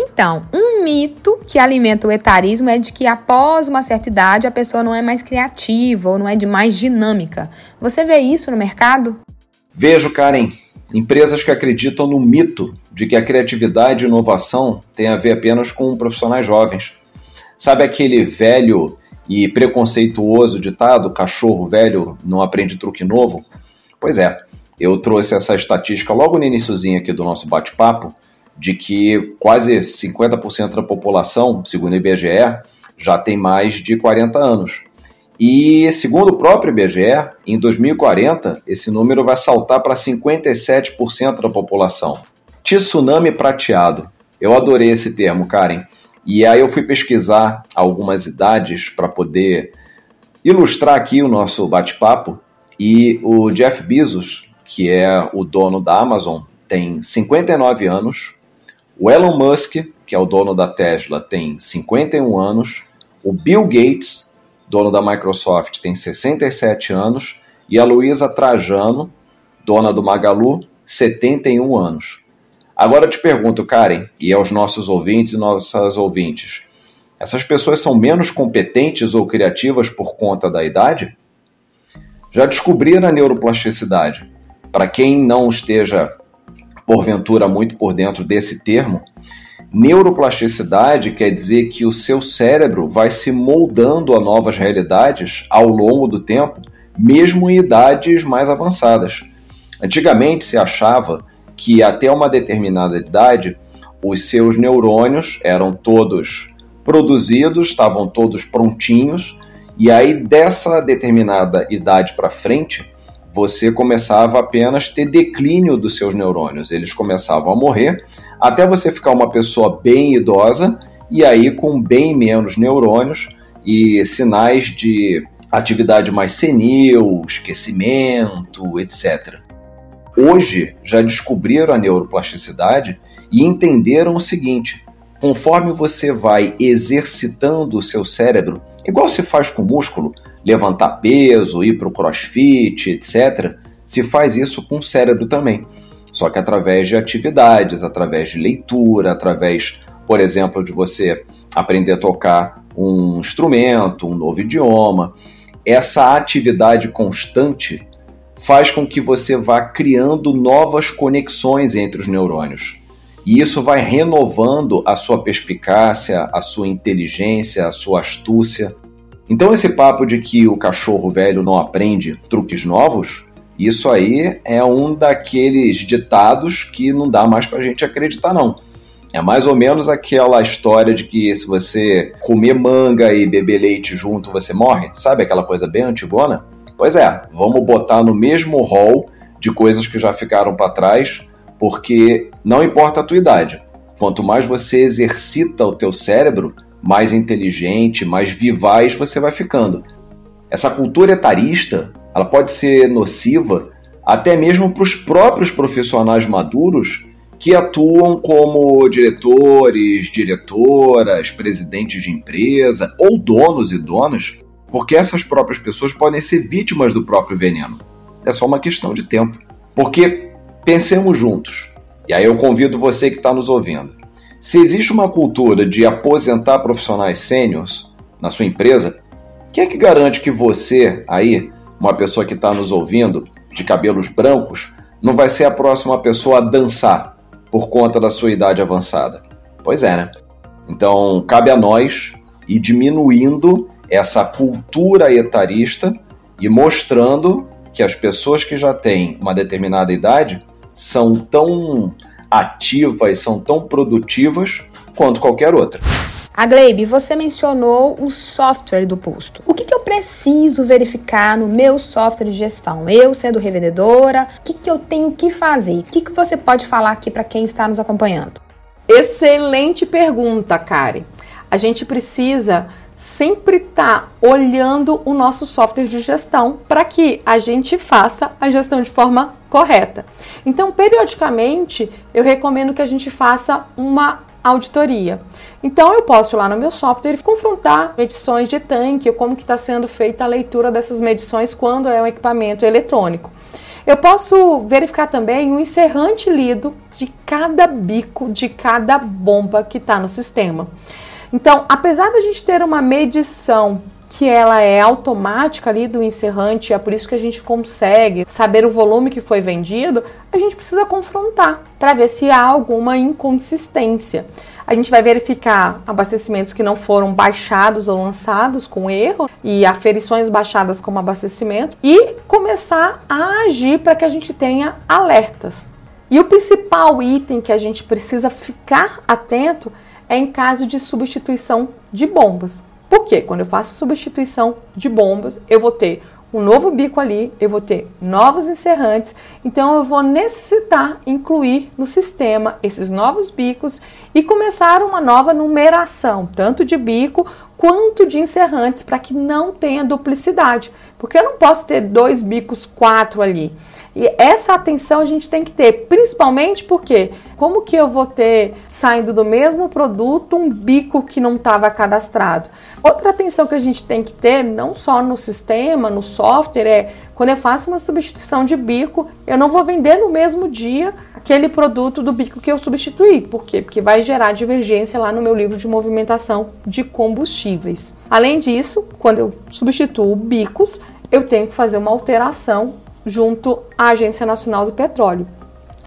Então, um mito que alimenta o etarismo é de que após uma certa idade a pessoa não é mais criativa ou não é de mais dinâmica. Você vê isso no mercado? Vejo, Karen. Empresas que acreditam no mito de que a criatividade e inovação têm a ver apenas com profissionais jovens. Sabe aquele velho e preconceituoso ditado: cachorro velho não aprende truque novo? Pois é, eu trouxe essa estatística logo no iníciozinho aqui do nosso bate-papo de que quase 50% da população, segundo o IBGE, já tem mais de 40 anos. E, segundo o próprio IBGE, em 2040, esse número vai saltar para 57% da população. Tsunami prateado. Eu adorei esse termo, Karen. E aí eu fui pesquisar algumas idades para poder ilustrar aqui o nosso bate-papo. E o Jeff Bezos, que é o dono da Amazon, tem 59 anos, o Elon Musk, que é o dono da Tesla, tem 51 anos. O Bill Gates, dono da Microsoft, tem 67 anos. E a Luísa Trajano, dona do Magalu, 71 anos. Agora eu te pergunto, Karen, e aos nossos ouvintes e nossas ouvintes, essas pessoas são menos competentes ou criativas por conta da idade? Já descobriram a neuroplasticidade? Para quem não esteja porventura muito por dentro desse termo, neuroplasticidade quer dizer que o seu cérebro vai se moldando a novas realidades ao longo do tempo, mesmo em idades mais avançadas. Antigamente se achava que até uma determinada idade os seus neurônios eram todos produzidos, estavam todos prontinhos, e aí dessa determinada idade para frente, você começava apenas a ter declínio dos seus neurônios. Eles começavam a morrer até você ficar uma pessoa bem idosa e aí com bem menos neurônios e sinais de atividade mais senil, esquecimento, etc. Hoje já descobriram a neuroplasticidade e entenderam o seguinte: conforme você vai exercitando o seu cérebro, igual se faz com músculo, levantar peso, ir para o crossfit, etc., se faz isso com o cérebro também. Só que através de atividades, através de leitura, através, por exemplo, de você aprender a tocar um instrumento, um novo idioma. Essa atividade constante faz com que você vá criando novas conexões entre os neurônios. E isso vai renovando a sua perspicácia, a sua inteligência, a sua astúcia. Então, esse papo de que o cachorro velho não aprende truques novos, isso aí é um daqueles ditados que não dá mais para a gente acreditar, não. É mais ou menos aquela história de que se você comer manga e beber leite junto, você morre. Sabe aquela coisa bem antigona? Pois é, vamos botar no mesmo rol de coisas que já ficaram para trás, porque não importa a tua idade. Quanto mais você exercita o teu cérebro, mais inteligente, mais vivaz você vai ficando. Essa cultura etarista, ela pode ser nociva até mesmo para os próprios profissionais maduros que atuam como diretores, diretoras, presidentes de empresa ou donos e donas, porque essas próprias pessoas podem ser vítimas do próprio veneno. É só uma questão de tempo. Porque pensemos juntos, e aí eu convido você que está nos ouvindo. Se existe uma cultura de aposentar profissionais sêniores na sua empresa, quem é que garante que você, aí, uma pessoa que está nos ouvindo, de cabelos brancos, não vai ser a próxima pessoa a dançar por conta da sua idade avançada. Pois é, né? Então, cabe a nós ir diminuindo essa cultura etarista e mostrando que as pessoas que já têm uma determinada idade são tão ativas, são tão produtivas quanto qualquer outra. A Gleibe, você mencionou o software do posto. O que, que, eu preciso verificar no meu software de gestão? Eu, sendo revendedora, o que, que eu tenho que fazer? O que, que você pode falar aqui para quem está nos acompanhando? Excelente pergunta, Kari. A gente precisa sempre estar tá olhando o nosso software de gestão para que a gente faça a gestão de forma correta. Então, periodicamente, eu recomendo que a gente faça uma auditoria. Então eu posso lá no meu software confrontar medições de tanque, como que está sendo feita a leitura dessas medições quando é um equipamento eletrônico. Eu posso verificar também o encerrante lido de cada bico de cada bomba que está no sistema. Então, apesar da gente ter uma medição que ela é automática ali do encerrante, é por isso que a gente consegue saber o volume que foi vendido, a gente precisa confrontar para ver se há alguma inconsistência. A gente vai verificar abastecimentos que não foram baixados ou lançados com erro e aferições baixadas como abastecimento e começar a agir para que a gente tenha alertas. E o principal item que a gente precisa ficar atento é em caso de substituição de bombas. Porque quando eu faço substituição de bombas, eu vou ter um novo bico ali, eu vou ter novos encerrantes, então eu vou necessitar incluir no sistema esses novos bicos e começar uma nova numeração, tanto de bico quanto de encerrantes, para que não tenha duplicidade, porque eu não posso ter dois bicos, quatro ali. E essa atenção a gente tem que ter, principalmente porque como que eu vou ter saindo do mesmo produto um bico que não estava cadastrado? Outra atenção que a gente tem que ter, não só no sistema, no software, é quando eu faço uma substituição de bico, eu não vou vender no mesmo dia aquele produto do bico que eu substituí. Por quê? Porque vai gerar divergência lá no meu livro de movimentação de combustíveis. Além disso, quando eu substituo bicos, eu tenho que fazer uma alteração junto à Agência Nacional do Petróleo.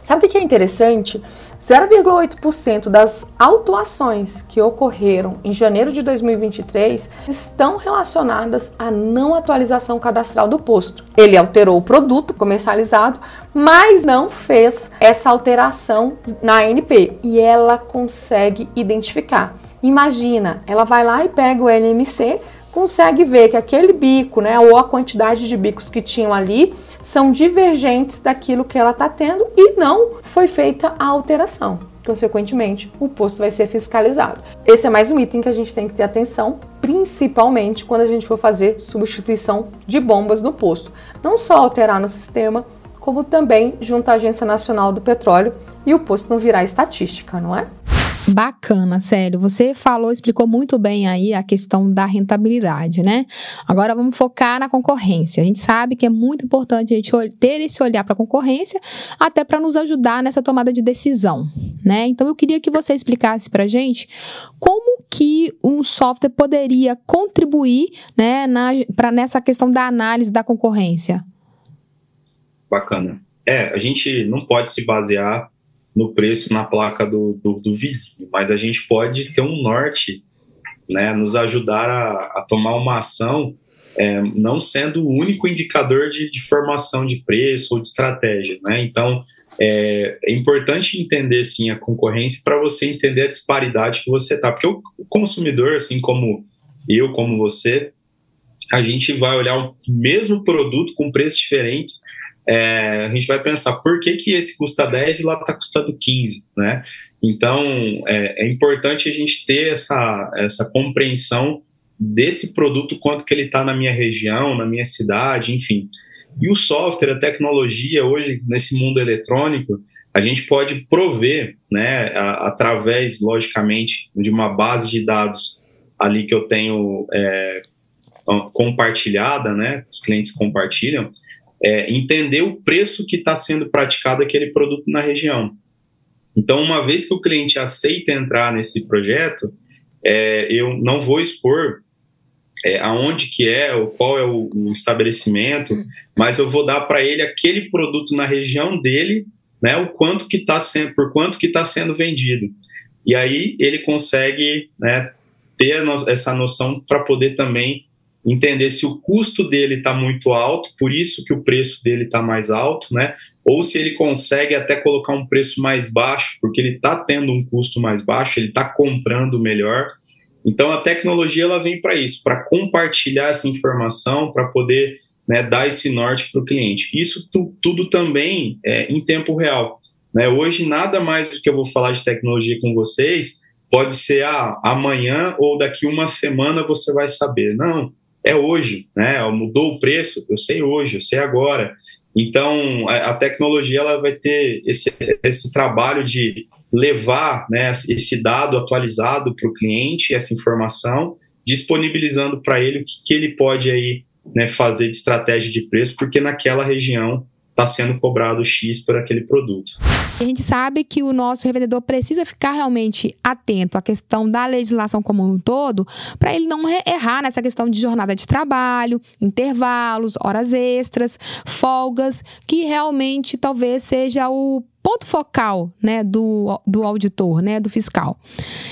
Sabe o que é interessante? 0,8% das autuações que ocorreram em janeiro de 2023 estão relacionadas à não atualização cadastral do posto. Ele alterou o produto comercializado, mas não fez essa alteração na ANP e ela consegue identificar. Imagina, ela vai lá e pega o LMC, consegue ver que aquele bico, né, ou a quantidade de bicos que tinham ali, são divergentes daquilo que ela está tendo e não foi feita a alteração. Consequentemente, o posto vai ser fiscalizado. Esse é mais um item que a gente tem que ter atenção, principalmente quando a gente for fazer substituição de bombas no posto. Não só alterar no sistema, como também junto à Agência Nacional do Petróleo e o posto não virar estatística, não é? Bacana, sério. Você falou, explicou muito bem aí a questão da rentabilidade, né? Agora vamos focar na concorrência. A gente sabe que é muito importante a gente ter esse olhar para a concorrência, até para nos ajudar nessa tomada de decisão, né? Então eu queria que você explicasse para gente como que um software poderia contribuir, né, na, nessa questão da análise da concorrência. bacana. É, a gente não pode se basear no preço na placa do, do, do vizinho, mas a gente pode ter um norte, né, nos ajudar a, a tomar uma ação é, não sendo o único indicador de, de, formação de preço ou de estratégia, né? Então, é, é importante entender, sim, a concorrência para você entender a disparidade que você está, porque o, o consumidor, assim como eu, como você, a gente vai olhar o mesmo produto com preços diferentes, é, a gente vai pensar por que, que esse custa 10 e lá está custando 15, né? Então, é, é, importante a gente ter essa, essa compreensão desse produto, quanto que ele está na minha região, na minha cidade, enfim. E o software, a tecnologia, hoje, nesse mundo eletrônico, a gente pode prover, né, a, através, logicamente, de uma base de dados ali que eu tenho é, compartilhada, né, os clientes compartilham, é, entender o preço que está sendo praticado aquele produto na região. Então, uma vez que o cliente aceita entrar nesse projeto, é, eu não vou expor é, aonde que é, ou qual é o, o estabelecimento, mas eu vou dar para ele aquele produto na região dele, né, o quanto que está sendo, por quanto que está sendo vendido. E aí ele consegue né, ter essa noção para poder também entender se o custo dele está muito alto, por isso que o preço dele está mais alto, né? Ou se ele consegue até colocar um preço mais baixo, porque ele está tendo um custo mais baixo, ele está comprando melhor. Então a tecnologia ela vem para isso, para compartilhar essa informação, para poder né, dar esse norte para o cliente. Isso tu, tudo também é, em tempo real. Né? Hoje nada mais do que eu vou falar de tecnologia com vocês pode ser ah, amanhã ou daqui uma semana você vai saber. Não, é hoje, né? Mudou o preço, eu sei hoje, eu sei agora. Então a, tecnologia ela vai ter esse, esse trabalho de levar né, esse dado atualizado para o cliente, essa informação, disponibilizando para ele o que, que, ele pode aí né, fazer de estratégia de preço, porque naquela região está sendo cobrado X por aquele produto. A gente sabe que o nosso revendedor precisa ficar realmente atento à questão da legislação como um todo, para ele não errar nessa questão de jornada de trabalho, intervalos, horas extras, folgas, que realmente talvez seja o ponto focal né, do, do auditor, né, do fiscal.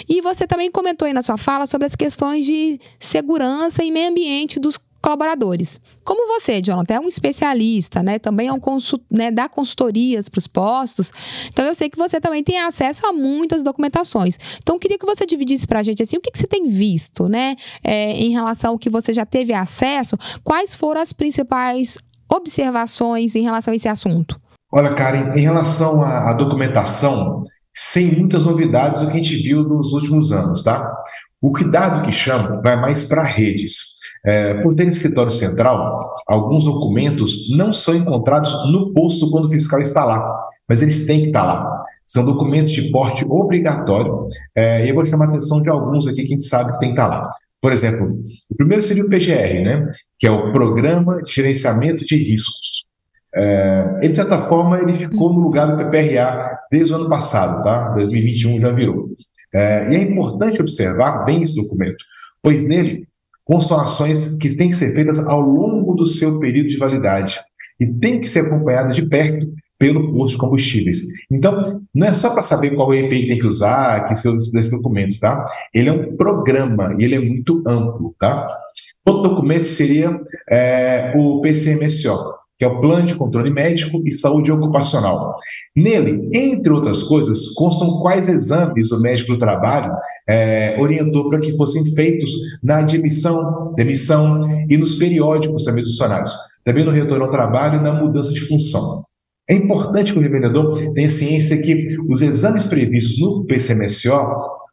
E você também comentou aí na sua fala sobre as questões de segurança e meio ambiente dos colaboradores. Como você, Jonathan, é um especialista, né? Também é um consult, né, dá consultorias para os postos. Então eu sei que você também tem acesso a muitas documentações. Então eu queria que você dividisse para a gente assim, o que, que você tem visto, né? É, em relação ao que você já teve acesso, quais foram as principais observações em relação a esse assunto? Olha, Karen, em relação à, à documentação, sem muitas novidades o que a gente viu nos últimos anos, tá? O cuidado que chama vai mais para redes. É, por ter escritório central, alguns documentos não são encontrados no posto quando o fiscal está lá, mas eles têm que estar lá. São documentos de porte obrigatório, é, e eu vou chamar a atenção de alguns aqui que a gente sabe que tem que estar lá. Por exemplo, o primeiro seria o PGR, né, que é o Programa de Gerenciamento de Riscos. É, ele, de certa forma, ele ficou no lugar do PPRA desde o ano passado, tá? 2021 já virou. É, e é importante observar bem esse documento, pois nele constam ações que têm que ser feitas ao longo do seu período de validade e tem que ser acompanhadas de perto pelo posto de combustíveis. Então, não é só para saber qual EPI tem que usar, que seus esse documento, tá? Ele é um programa e ele é muito amplo, tá? Outro documento seria é, o PCMSO, que é o Plano de Controle Médico e Saúde Ocupacional. Nele, entre outras coisas, constam quais exames o médico do trabalho é, orientou para que fossem feitos na admissão, demissão e nos periódicos também dos funcionários, também no retorno ao trabalho e na mudança de função. É importante que o revendedor tenha ciência que os exames previstos no PCMSO,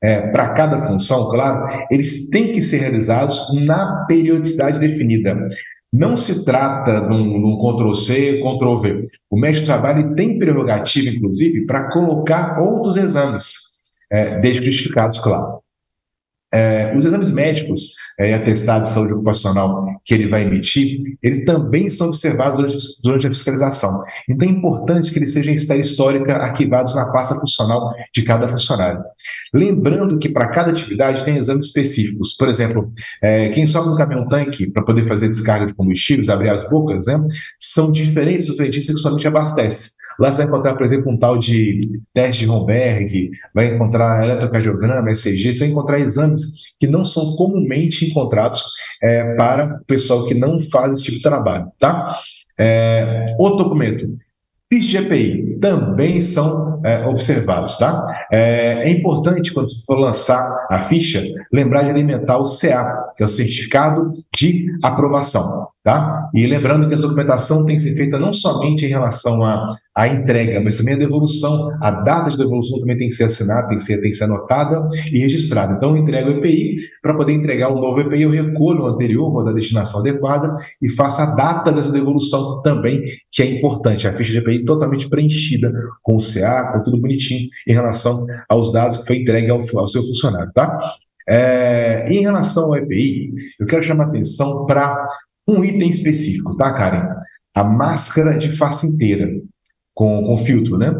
é, para cada função, claro, eles têm que ser realizados na periodicidade definida. Não se trata de um, um Ctrl-C, Ctrl-V. O médico de trabalho tem prerrogativa, inclusive, para colocar outros exames, é, desde justificados, claro. É, os exames médicos é, e atestados de saúde ocupacional que ele vai emitir, eles também são observados durante, durante, a fiscalização. Então é importante que eles sejam em série histórica arquivados na pasta funcional de cada funcionário. Lembrando que para cada atividade tem exames específicos. Por exemplo, é, quem sobe no caminhão-tanque para poder fazer descarga de combustíveis, abrir as bocas, né, são diferentes dos frentistas que somente abastece. Lá você vai encontrar, por exemplo, um tal de teste de Romberg, vai encontrar eletrocardiograma, ECG, você vai encontrar exames que não são comumente encontrados é, para o pessoal que não faz esse tipo de trabalho, tá? É, outro documento, PIS de EPI também são é, observados, tá? É, é, importante, quando você for lançar a ficha, lembrar de alimentar o CA, que é o Certificado de Aprovação. Tá? E lembrando que a documentação tem que ser feita não somente em relação à, à entrega, mas também a devolução. A data de devolução também tem que ser assinada, tem que ser, tem que ser anotada e registrada. Então, eu entrego o EPI, para poder entregar o novo EPI, eu recolho o anterior, vou da destinação adequada e faço a data dessa devolução também, que é importante. A ficha de EPI totalmente preenchida com o CA, com tudo bonitinho, em relação aos dados que foi entregue ao, ao seu funcionário. Tá? É, em relação ao EPI, eu quero chamar atenção para um item específico, tá, Karen? A máscara de face inteira, com, com filtro, né?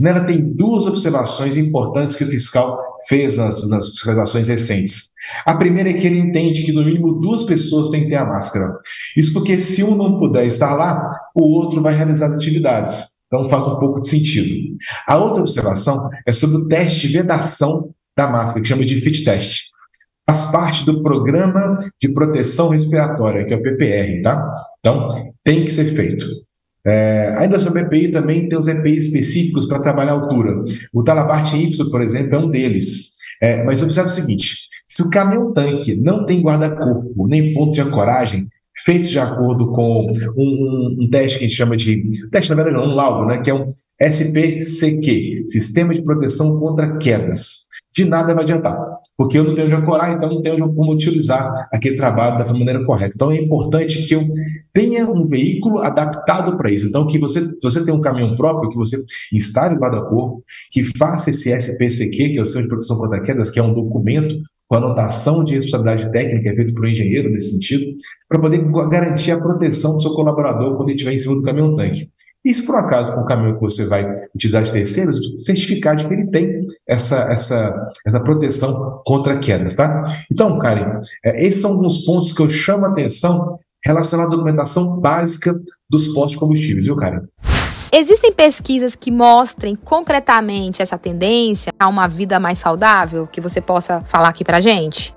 Nela tem duas observações importantes que o fiscal fez nas, nas fiscalizações recentes. A primeira é que ele entende que no mínimo duas pessoas têm que ter a máscara. Isso porque se um não puder estar lá, o outro vai realizar as atividades. Então faz um pouco de sentido. A outra observação é sobre o teste de vedação da máscara, que chama de fit test faz parte do Programa de Proteção Respiratória, que é o PPR, tá? Então, tem que ser feito. É, ainda sobre EPI, também tem os EPI específicos para trabalhar a altura. O Talabarte Y, por exemplo, é um deles. É, mas observe o seguinte: se o caminhão-tanque não tem guarda-corpo nem ponto de ancoragem, feitos de acordo com um, um, um, teste que a gente chama de. Teste, na verdade, não, um laudo, né? Que é um SPCQ Sistema de Proteção contra Quedas de nada vai adiantar, porque eu não tenho onde ancorar, então não tenho como utilizar aquele trabalho da maneira correta. Então é importante que eu tenha um veículo adaptado para isso. Então, que você, você tem um caminhão próprio, que você instale o guarda-corpo, que faça esse SPCQ, que é o Sistema de Proteção contra Quedas, que é um documento com anotação de responsabilidade técnica, é feito por um engenheiro nesse sentido, para poder garantir a proteção do seu colaborador quando ele estiver em cima do caminhão-tanque. E se por acaso, com o caminho que você vai utilizar de terceiros, certificar de que ele tem essa, essa, essa proteção contra quedas, tá? Então, Karen, é, esses são alguns pontos que eu chamo a atenção relacionados à documentação básica dos postos de combustíveis, viu, Karen? Existem pesquisas que mostrem concretamente essa tendência a uma vida mais saudável que você possa falar aqui pra gente?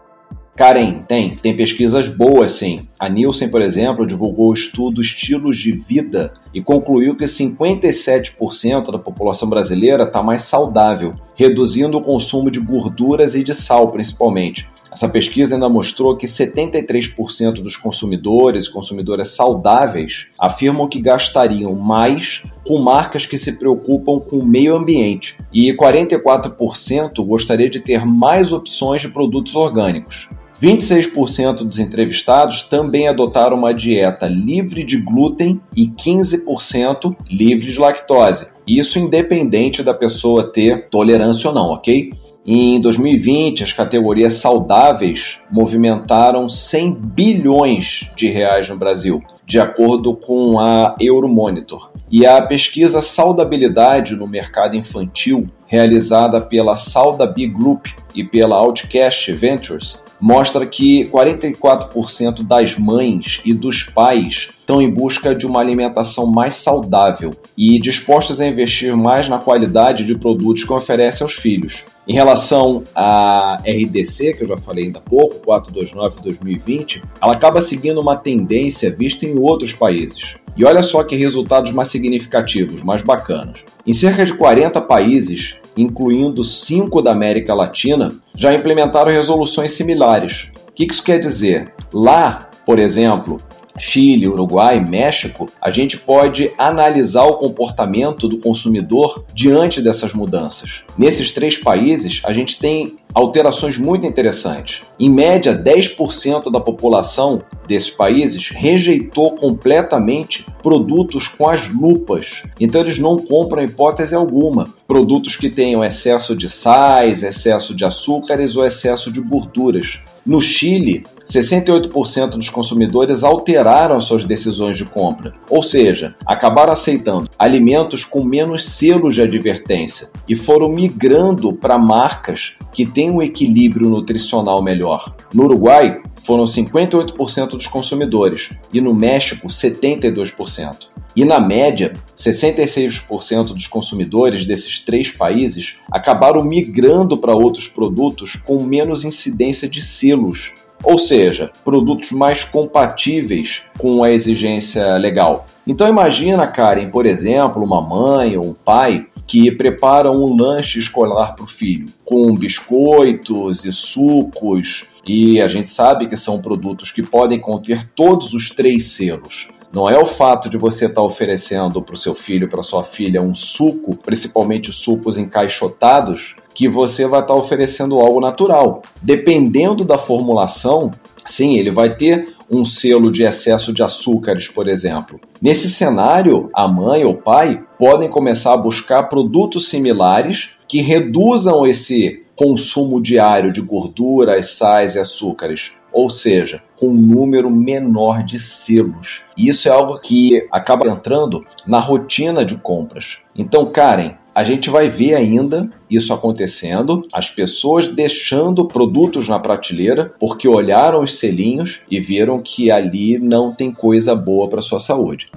Karen, tem. Tem pesquisas boas, sim. A Nielsen, por exemplo, divulgou o estudo Estilos de Vida e concluiu que 57% da população brasileira está mais saudável, reduzindo o consumo de gorduras e de sal, principalmente. Essa pesquisa ainda mostrou que 73% dos consumidores e consumidoras saudáveis afirmam que gastariam mais com marcas que se preocupam com o meio ambiente e 44% gostaria de ter mais opções de produtos orgânicos. 26% dos entrevistados também adotaram uma dieta livre de glúten e 15% livre de lactose. Isso independente da pessoa ter tolerância ou não, ok? Em 2020, as categorias saudáveis movimentaram 100 bilhões de reais no Brasil, de acordo com a Euromonitor. E a pesquisa Saudabilidade no Mercado Infantil, realizada pela Saudabi Group e pela Outcast Ventures, mostra que 44% das mães e dos pais estão em busca de uma alimentação mais saudável e dispostos a investir mais na qualidade de produtos que oferecem aos filhos. Em relação à RDC, que eu já falei ainda há pouco, 429-2020, ela acaba seguindo uma tendência vista em outros países. E olha só que resultados mais significativos, mais bacanas. Em cerca de 40 países, incluindo cinco da América Latina, já implementaram resoluções similares. O que isso quer dizer? Lá, por exemplo, Chile, Uruguai, México, a gente pode analisar o comportamento do consumidor diante dessas mudanças. Nesses três países, a gente tem alterações muito interessantes. Em média, 10% da população desses países rejeitou completamente produtos com as lupas. Então eles não compram hipótese alguma produtos que tenham excesso de sais, excesso de açúcares ou excesso de gorduras. No Chile, 68% dos consumidores alteraram suas decisões de compra, ou seja, acabaram aceitando alimentos com menos selos de advertência e foram migrando para marcas que têm um equilíbrio nutricional melhor. No Uruguai, foram 58% dos consumidores e no México, 72%. E na média, 66% dos consumidores desses três países acabaram migrando para outros produtos com menos incidência de selos, ou seja, produtos mais compatíveis com a exigência legal. Então imagina, Karen, por exemplo, uma mãe ou um pai que preparam um lanche escolar para o filho, com biscoitos e sucos, e a gente sabe que são produtos que podem conter todos os três selos. Não é o fato de você estar tá oferecendo para o seu filho, para sua filha, um suco, principalmente sucos encaixotados, que você vai estar tá oferecendo algo natural. Dependendo da formulação, sim, ele vai ter um selo de excesso de açúcares, por exemplo. Nesse cenário, a mãe ou pai podem começar a buscar produtos similares que reduzam esse consumo diário de gorduras, sais e açúcares ou seja, com um número menor de selos. E isso é algo que acaba entrando na rotina de compras. Então, Karen, a gente vai ver ainda isso acontecendo, as pessoas deixando produtos na prateleira porque olharam os selinhos e viram que ali não tem coisa boa para sua saúde.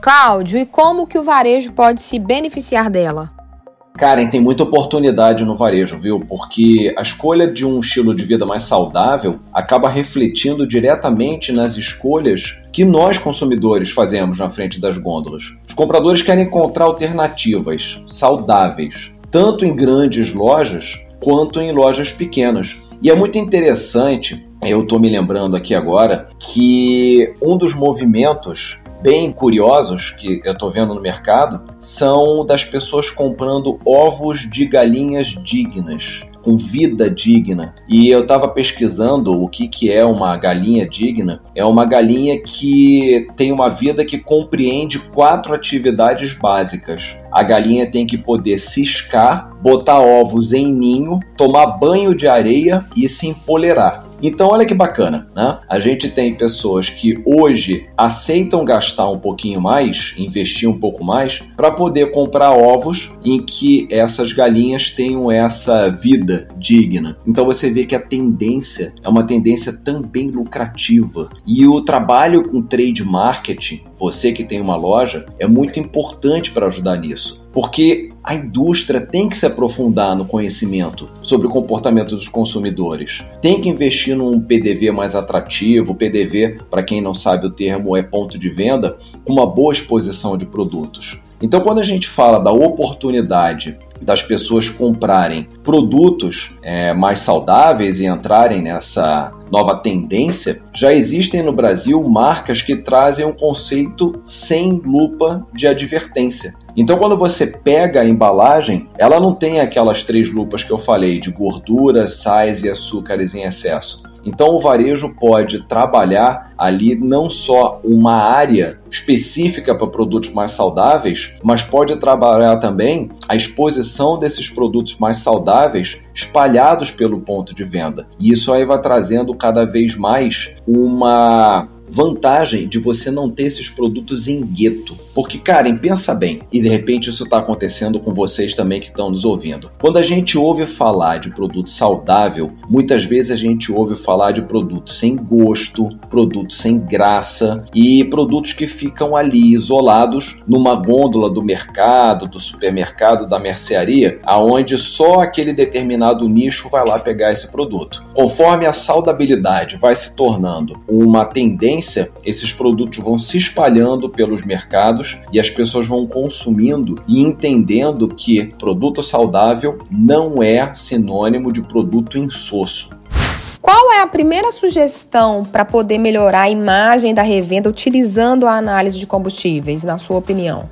Cláudio, e como que o varejo pode se beneficiar dela? Karen, tem muita oportunidade no varejo, viu? Porque a escolha de um estilo de vida mais saudável acaba refletindo diretamente nas escolhas que nós consumidores fazemos na frente das gôndolas. Os compradores querem encontrar alternativas saudáveis, tanto em grandes lojas quanto em lojas pequenas. E é muito interessante, eu estou me lembrando aqui agora, que um dos movimentos bem curiosos que eu estou vendo no mercado são das pessoas comprando ovos de galinhas dignas com vida digna. E eu estava pesquisando o que, que é uma galinha digna. É uma galinha que tem uma vida que compreende quatro atividades básicas. A galinha tem que poder ciscar, botar ovos em ninho, tomar banho de areia e se empolerar. Então, olha que bacana, né? A gente tem pessoas que hoje aceitam gastar um pouquinho mais, investir um pouco mais, para poder comprar ovos em que essas galinhas tenham essa vida digna. Então, você vê que a tendência é uma tendência também lucrativa. E o trabalho com trade marketing, você que tem uma loja, é muito importante para ajudar nisso porque a indústria tem que se aprofundar no conhecimento sobre o comportamento dos consumidores. Tem que investir num PDV mais atrativo. PDV, para quem não sabe o termo, é ponto de venda, com uma boa exposição de produtos. Então, quando a gente fala da oportunidade das pessoas comprarem produtos é, mais saudáveis e entrarem nessa nova tendência, já existem no Brasil marcas que trazem um conceito sem lupa de advertência. Então, quando você pega a embalagem, ela não tem aquelas três lupas que eu falei de gordura, sais e açúcares em excesso. Então, o varejo pode trabalhar ali não só uma área específica para produtos mais saudáveis, mas pode trabalhar também a exposição desses produtos mais saudáveis espalhados pelo ponto de venda. E isso aí vai trazendo cada vez mais uma vantagem de você não ter esses produtos em gueto. Porque, Karen, pensa bem, e de repente isso está acontecendo com vocês também que estão nos ouvindo. Quando a gente ouve falar de produto saudável, muitas vezes a gente ouve falar de produtos sem gosto, produtos sem graça e produtos que ficam ali isolados numa gôndola do mercado, do supermercado, da mercearia, aonde só aquele determinado nicho vai lá pegar esse produto. Conforme a saudabilidade vai se tornando uma tendência tendência, esses produtos vão se espalhando pelos mercados e as pessoas vão consumindo e entendendo que produto saudável não é sinônimo de produto insosso. Qual é a primeira sugestão para poder melhorar a imagem da revenda utilizando a análise de combustíveis, na sua opinião?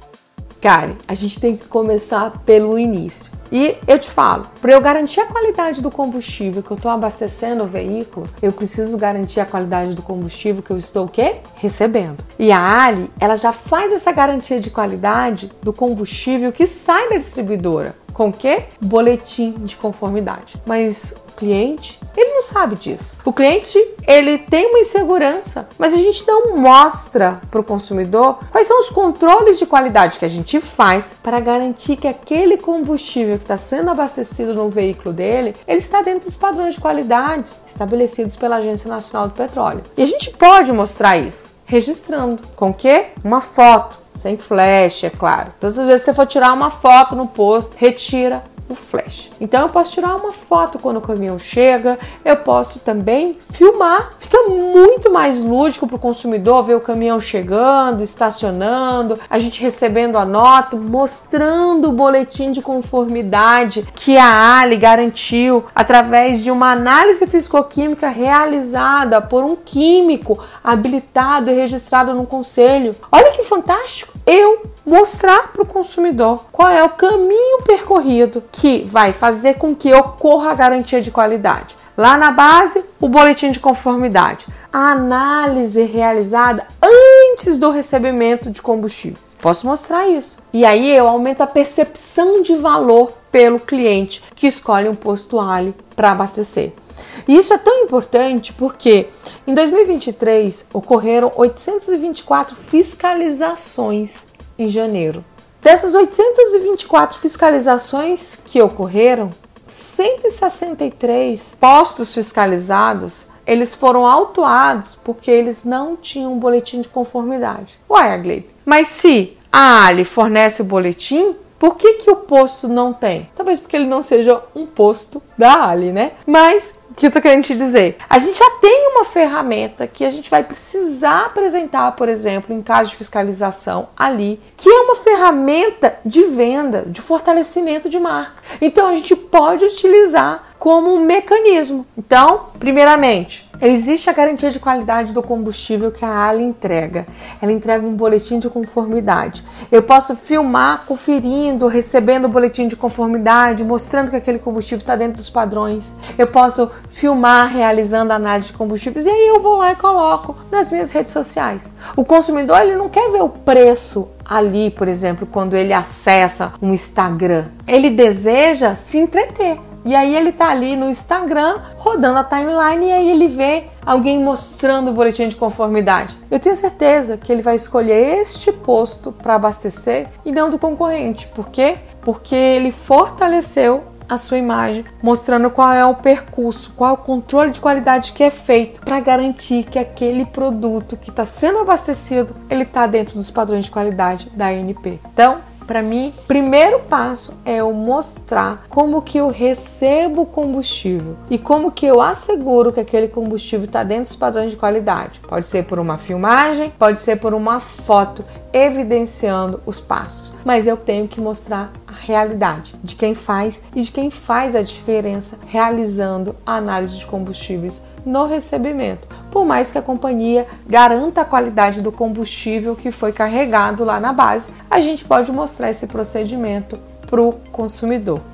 Karen, a gente tem que começar pelo início. E eu te falo, para eu garantir a qualidade do combustível que eu estou abastecendo o veículo, eu preciso garantir a qualidade do combustível que eu estou o quê? Recebendo. E a Ali, ela já faz essa garantia de qualidade do combustível que sai da distribuidora. Com o quê? Boletim de conformidade. Mas cliente, ele não sabe disso. O cliente, ele tem uma insegurança, mas a gente não mostra para o consumidor quais são os controles de qualidade que a gente faz para garantir que aquele combustível que está sendo abastecido no veículo dele, ele está dentro dos padrões de qualidade estabelecidos pela Agência Nacional do Petróleo. E a gente pode mostrar isso registrando. Com o quê? Uma foto, sem flash, é claro. Todas as vezes que você for tirar uma foto no posto, retira o flash. Então eu posso tirar uma foto quando o caminhão chega, eu posso também filmar. Fica muito mais lúdico para o consumidor ver o caminhão chegando, estacionando, a gente recebendo a nota, mostrando o boletim de conformidade que a Ali garantiu através de uma análise fisicoquímica realizada por um químico habilitado e registrado no conselho. Olha que fantástico! Eu mostrar para o consumidor qual é o caminho percorrido que vai fazer com que ocorra a garantia de qualidade. Lá na base, o boletim de conformidade, a análise realizada antes do recebimento de combustíveis. Posso mostrar isso. E aí eu aumento a percepção de valor pelo cliente que escolhe um posto Ali para abastecer. E isso é tão importante porque em 2023 ocorreram 824 fiscalizações em janeiro. Dessas 824 fiscalizações que ocorreram, 163 postos fiscalizados eles foram autuados porque eles não tinham um boletim de conformidade. Uai, Aglebe, mas se a Ali fornece o boletim, por que, que o posto não tem? Talvez porque ele não seja um posto da Ali, né? Mas que eu tô querendo te dizer? A gente já tem uma ferramenta que a gente vai precisar apresentar, por exemplo, em caso de fiscalização ali, que é uma ferramenta de venda, de fortalecimento de marca. Então a gente pode utilizar como um mecanismo. Então, primeiramente, existe a garantia de qualidade do combustível que a Ali entrega. Ela entrega um boletim de conformidade. Eu posso filmar conferindo, recebendo o boletim de conformidade, mostrando que aquele combustível está dentro dos padrões. Eu posso filmar realizando análise de combustíveis e aí eu vou lá e coloco nas minhas redes sociais. O consumidor ele não quer ver o preço ali, por exemplo, quando ele acessa um Instagram. Ele deseja se entreter. E aí ele tá ali no Instagram rodando a timeline e aí ele vê alguém mostrando o boletim de conformidade. Eu tenho certeza que ele vai escolher este posto para abastecer e não do concorrente. Por quê? Porque ele fortaleceu a sua imagem, mostrando qual é o percurso, qual é o controle de qualidade que é feito para garantir que aquele produto que está sendo abastecido ele está dentro dos padrões de qualidade da ANP. Então, para mim, primeiro passo é eu mostrar como que eu recebo combustível e como que eu asseguro que aquele combustível está dentro dos padrões de qualidade. Pode ser por uma filmagem, pode ser por uma foto evidenciando os passos, mas eu tenho que mostrar realidade de quem faz e de quem faz a diferença realizando a análise de combustíveis no recebimento, por mais que a companhia garanta a qualidade do combustível que foi carregado lá na base, a gente pode mostrar esse procedimento para o consumidor.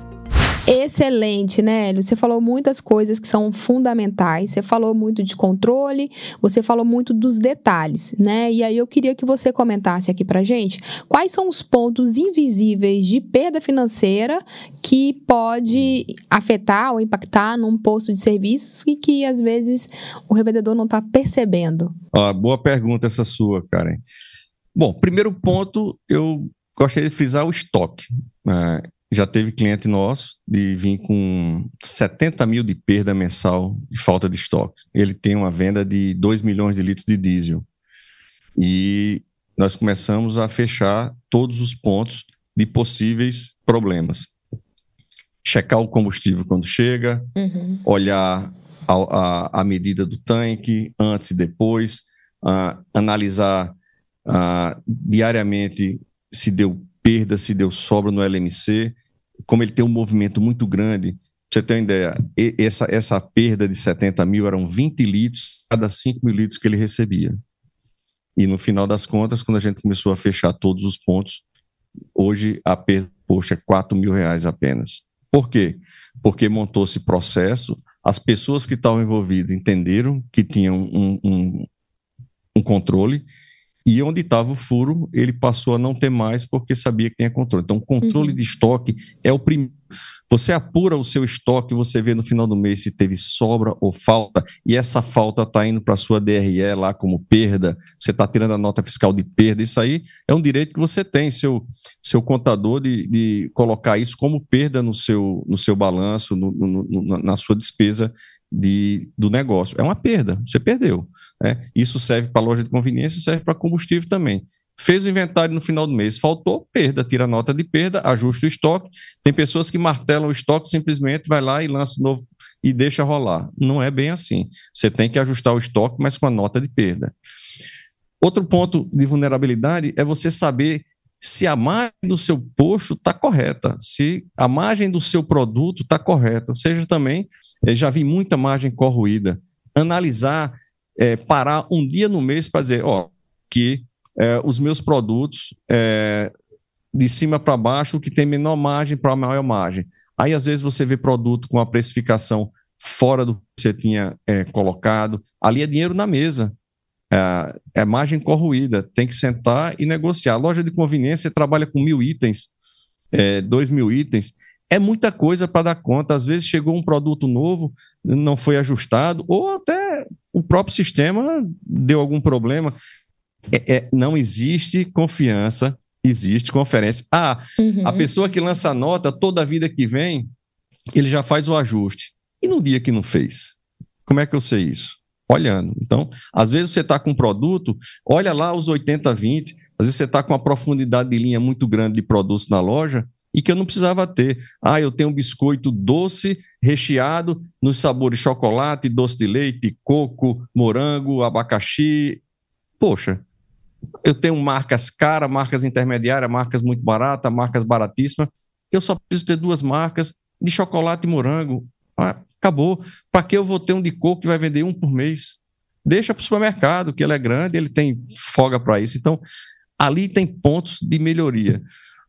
Excelente, né, Hélio? Você falou muitas coisas que são fundamentais. Você falou muito de controle, você falou muito dos detalhes, né? E aí eu queria que você comentasse aqui pra gente quais são os pontos invisíveis de perda financeira que pode afetar ou impactar num posto de serviços e que às vezes o revendedor não está percebendo. Ó, boa pergunta essa sua, Karen. Bom, primeiro ponto, eu gostaria de frisar o estoque. Né? Já teve cliente nosso de vir com 70 mil de perda mensal de falta de estoque. Ele tem uma venda de 2 milhões de litros de diesel. E nós começamos a fechar todos os pontos de possíveis problemas. Checar o combustível quando chega, uhum. olhar a, a, a, medida do tanque antes e depois, uh, analisar uh, diariamente se deu perda, se deu sobra no LMC, como ele tem um movimento muito grande, você tem uma ideia, essa, essa perda de 70 mil eram 20 litros cada 5 mil litros que ele recebia. E no final das contas, quando a gente começou a fechar todos os pontos, hoje a perda, poxa, é 4 mil reais apenas. Por quê? Porque montou-se processo, as pessoas que estavam envolvidas entenderam que tinham um, um, um controle, e onde estava o furo, ele passou a não ter mais porque sabia que tinha controle. Então, controle uhum. de estoque é o primeiro. Você apura o seu estoque, você vê no final do mês se teve sobra ou falta, e essa falta está indo para a sua DRE lá como perda, você está tirando a nota fiscal de perda. Isso aí é um direito que você tem, seu, seu contador, de, de colocar isso como perda no seu, no seu balanço, no, no, na sua despesa de, do negócio. É uma perda, você perdeu. Né? Isso serve para loja de conveniência, serve para combustível também. Fez o inventário no final do mês, faltou perda, tira a nota de perda, ajusta o estoque. Tem pessoas que martelam o estoque, simplesmente vai lá e lança o novo e deixa rolar. Não é bem assim. Você tem que ajustar o estoque, mas com a nota de perda. Outro ponto de vulnerabilidade é você saber se a margem do seu posto está correta, se a margem do seu produto está correta, seja também eu já vi muita margem corroída. Analisar, é, parar um dia no mês para dizer, ó, que é, os meus produtos, é, de cima para baixo, o que tem menor margem para maior margem. Aí, às vezes, você vê produto com a precificação fora do que você tinha é, colocado. Ali é dinheiro na mesa. É, é, margem corroída. Tem que sentar e negociar. A loja de conveniência trabalha com mil itens, é, dois mil itens é muita coisa para dar conta. Às vezes chegou um produto novo, não foi ajustado, ou até o próprio sistema deu algum problema. É, é, não existe confiança, existe conferência. Ah, uhum. a pessoa que lança a nota, toda a vida que vem, ele já faz o ajuste. E no dia que não fez? Como é que eu sei isso? Olhando. Então, às vezes você está com um produto, olha lá os 80-20, às vezes você está com uma profundidade de linha muito grande de produtos na loja, e que eu não precisava ter. Ah, eu tenho um biscoito doce recheado nos sabores chocolate, doce de leite, coco, morango, abacaxi. Poxa, eu tenho marcas caras, marcas intermediárias, marcas muito baratas, marcas baratíssimas. Eu só preciso ter duas marcas de chocolate e morango. Ah, acabou. Para que eu vou ter um de coco que vai vender um por mês? Deixa para o supermercado, que ele é grande, ele tem folga para isso. Então, ali tem pontos de melhoria.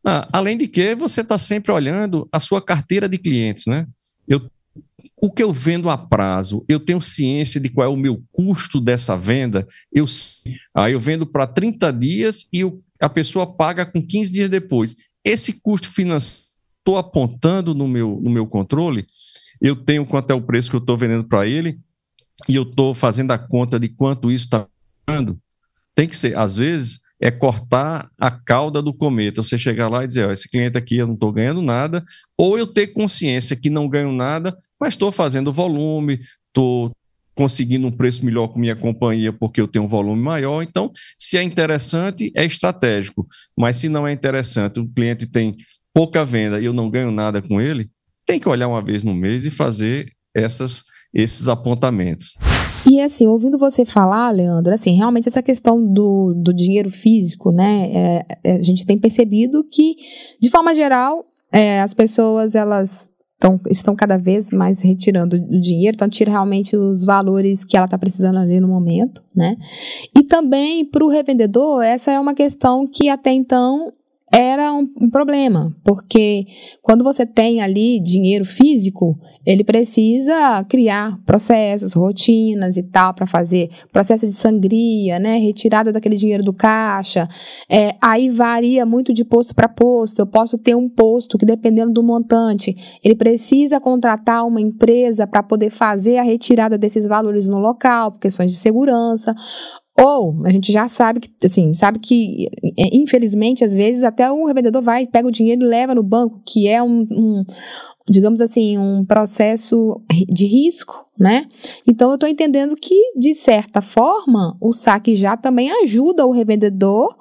Ah, além de que você está sempre olhando a sua carteira de clientes, né? Eu, o que eu vendo a prazo, eu tenho ciência de qual é o meu custo dessa venda. Eu, ah, eu vendo para 30 dias e a pessoa paga com 15 dias depois. Esse custo financeiro, estou apontando no meu, no meu controle, eu tenho quanto é o preço que eu estou vendendo para ele e eu estou fazendo a conta de quanto isso está dando. Tem que ser, às vezes, é cortar a cauda do cometa. Você chegar lá e dizer, ó, esse cliente aqui eu não estou ganhando nada, ou eu ter consciência que não ganho nada, mas estou fazendo volume, estou conseguindo um preço melhor com minha companhia porque eu tenho um volume maior. Então, se é interessante, é estratégico. Mas se não é interessante, o cliente tem pouca venda e eu não ganho nada com ele, tem que olhar uma vez no mês e fazer essas, esses apontamentos. E assim, ouvindo você falar, Leandro, assim, realmente essa questão do, do dinheiro físico, né, é, é, a gente tem percebido que, de forma geral, é, as pessoas, elas tão, estão cada vez mais retirando o dinheiro, então tira realmente os valores que ela está precisando ali no momento, né? E também para o revendedor, essa é uma questão que até então era um, um, problema, porque quando você tem ali dinheiro físico, ele precisa criar processos, rotinas e tal para fazer processo de sangria, né, retirada daquele dinheiro do caixa. É, aí varia muito de posto para posto. Eu posso ter um posto que dependendo do montante, ele precisa contratar uma empresa para poder fazer a retirada desses valores no local, por questões de segurança. Ou a gente já sabe que, assim, sabe que, é, infelizmente, às vezes até o revendedor vai, pega o dinheiro e leva no banco, que é um, um digamos assim, um processo de risco, né? Então eu estou entendendo que, de certa forma, o saque já também ajuda o revendedor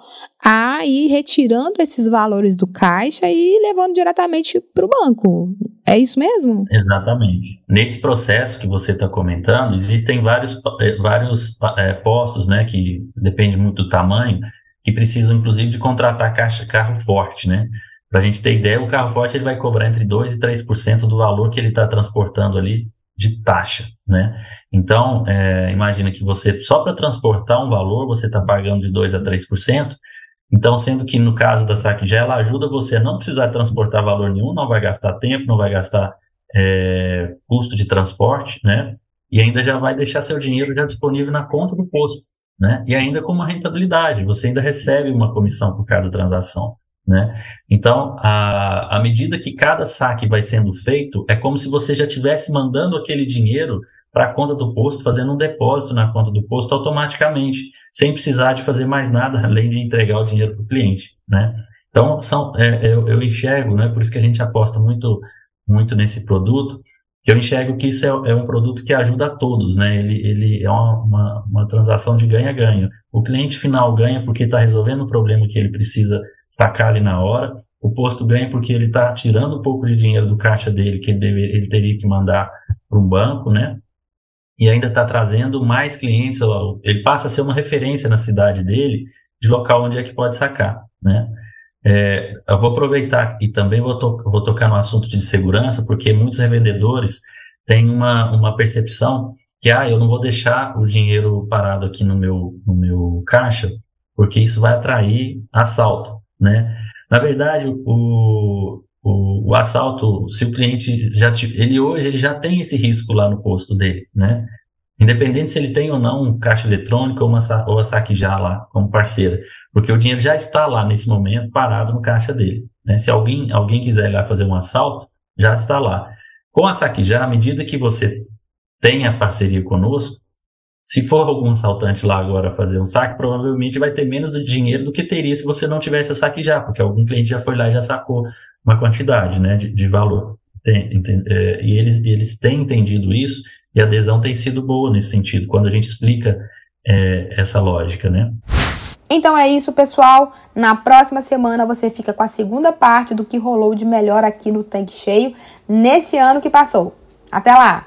a ir retirando esses valores do caixa e levando diretamente para o banco. É isso mesmo? Exatamente. Nesse processo que você está comentando, existem vários, eh, vários é, postos, né, que depende muito do tamanho, que precisam, inclusive, de contratar caixa carro forte, né? Para a gente ter ideia, o carro forte ele vai cobrar entre 2% e 3% do valor que ele está transportando ali de taxa, né? Então, é, imagina que você, só para transportar um valor, você está pagando de 2% a 3%, então, sendo que no caso da SAC ela ajuda você a não precisar transportar valor nenhum, não vai gastar tempo, não vai gastar é, custo de transporte, né? E ainda já vai deixar seu dinheiro já disponível na conta do posto, né? E ainda com uma rentabilidade, você ainda recebe uma comissão por cada transação. Né? Então, à medida que cada saque vai sendo feito, é como se você já estivesse mandando aquele dinheiro para a conta do posto, fazendo um depósito na conta do posto automaticamente, sem precisar de fazer mais nada além de entregar o dinheiro para o cliente. Né? Então, são, é, eu, eu, enxergo, né, por isso que a gente aposta muito, muito nesse produto, que eu enxergo que isso é, é um produto que ajuda a todos, né? ele, ele é uma, uma, uma transação de ganha-ganha. O cliente final ganha porque está resolvendo o problema que ele precisa sacar ali na hora. O posto ganha porque ele está tirando um pouco de dinheiro do caixa dele que ele, deve, ele teria que mandar para um banco, né? E ainda está trazendo mais clientes. Ele passa a ser uma referência na cidade dele de local onde é que pode sacar, né? É, eu vou aproveitar e também vou, to vou tocar no assunto de segurança, porque muitos revendedores têm uma, uma percepção que ah, eu não vou deixar o dinheiro parado aqui no meu, no meu caixa, porque isso vai atrair assalto né? Na verdade, o, o, o, assalto, se o cliente já ele hoje ele já tem esse risco lá no posto dele, né? Independente se ele tem ou não um caixa eletrônico ou, uma, ou a saque já lá como parceira, porque o dinheiro já está lá nesse momento parado no caixa dele. Né? Se alguém, alguém quiser ir lá fazer um assalto, já está lá. Com a saque já, à medida que você tem a parceria conosco, se for algum assaltante lá agora fazer um saque, provavelmente vai ter menos do dinheiro do que teria se você não tivesse saque já, porque algum cliente já foi lá e já sacou uma quantidade né, de, de valor. Tem, é, e eles, eles têm entendido isso e a adesão tem sido boa nesse sentido, quando a gente explica é, essa lógica, né? Então é isso, pessoal. Na próxima semana você fica com a segunda parte do que rolou de melhor aqui no Tanque Cheio nesse ano que passou. Até lá!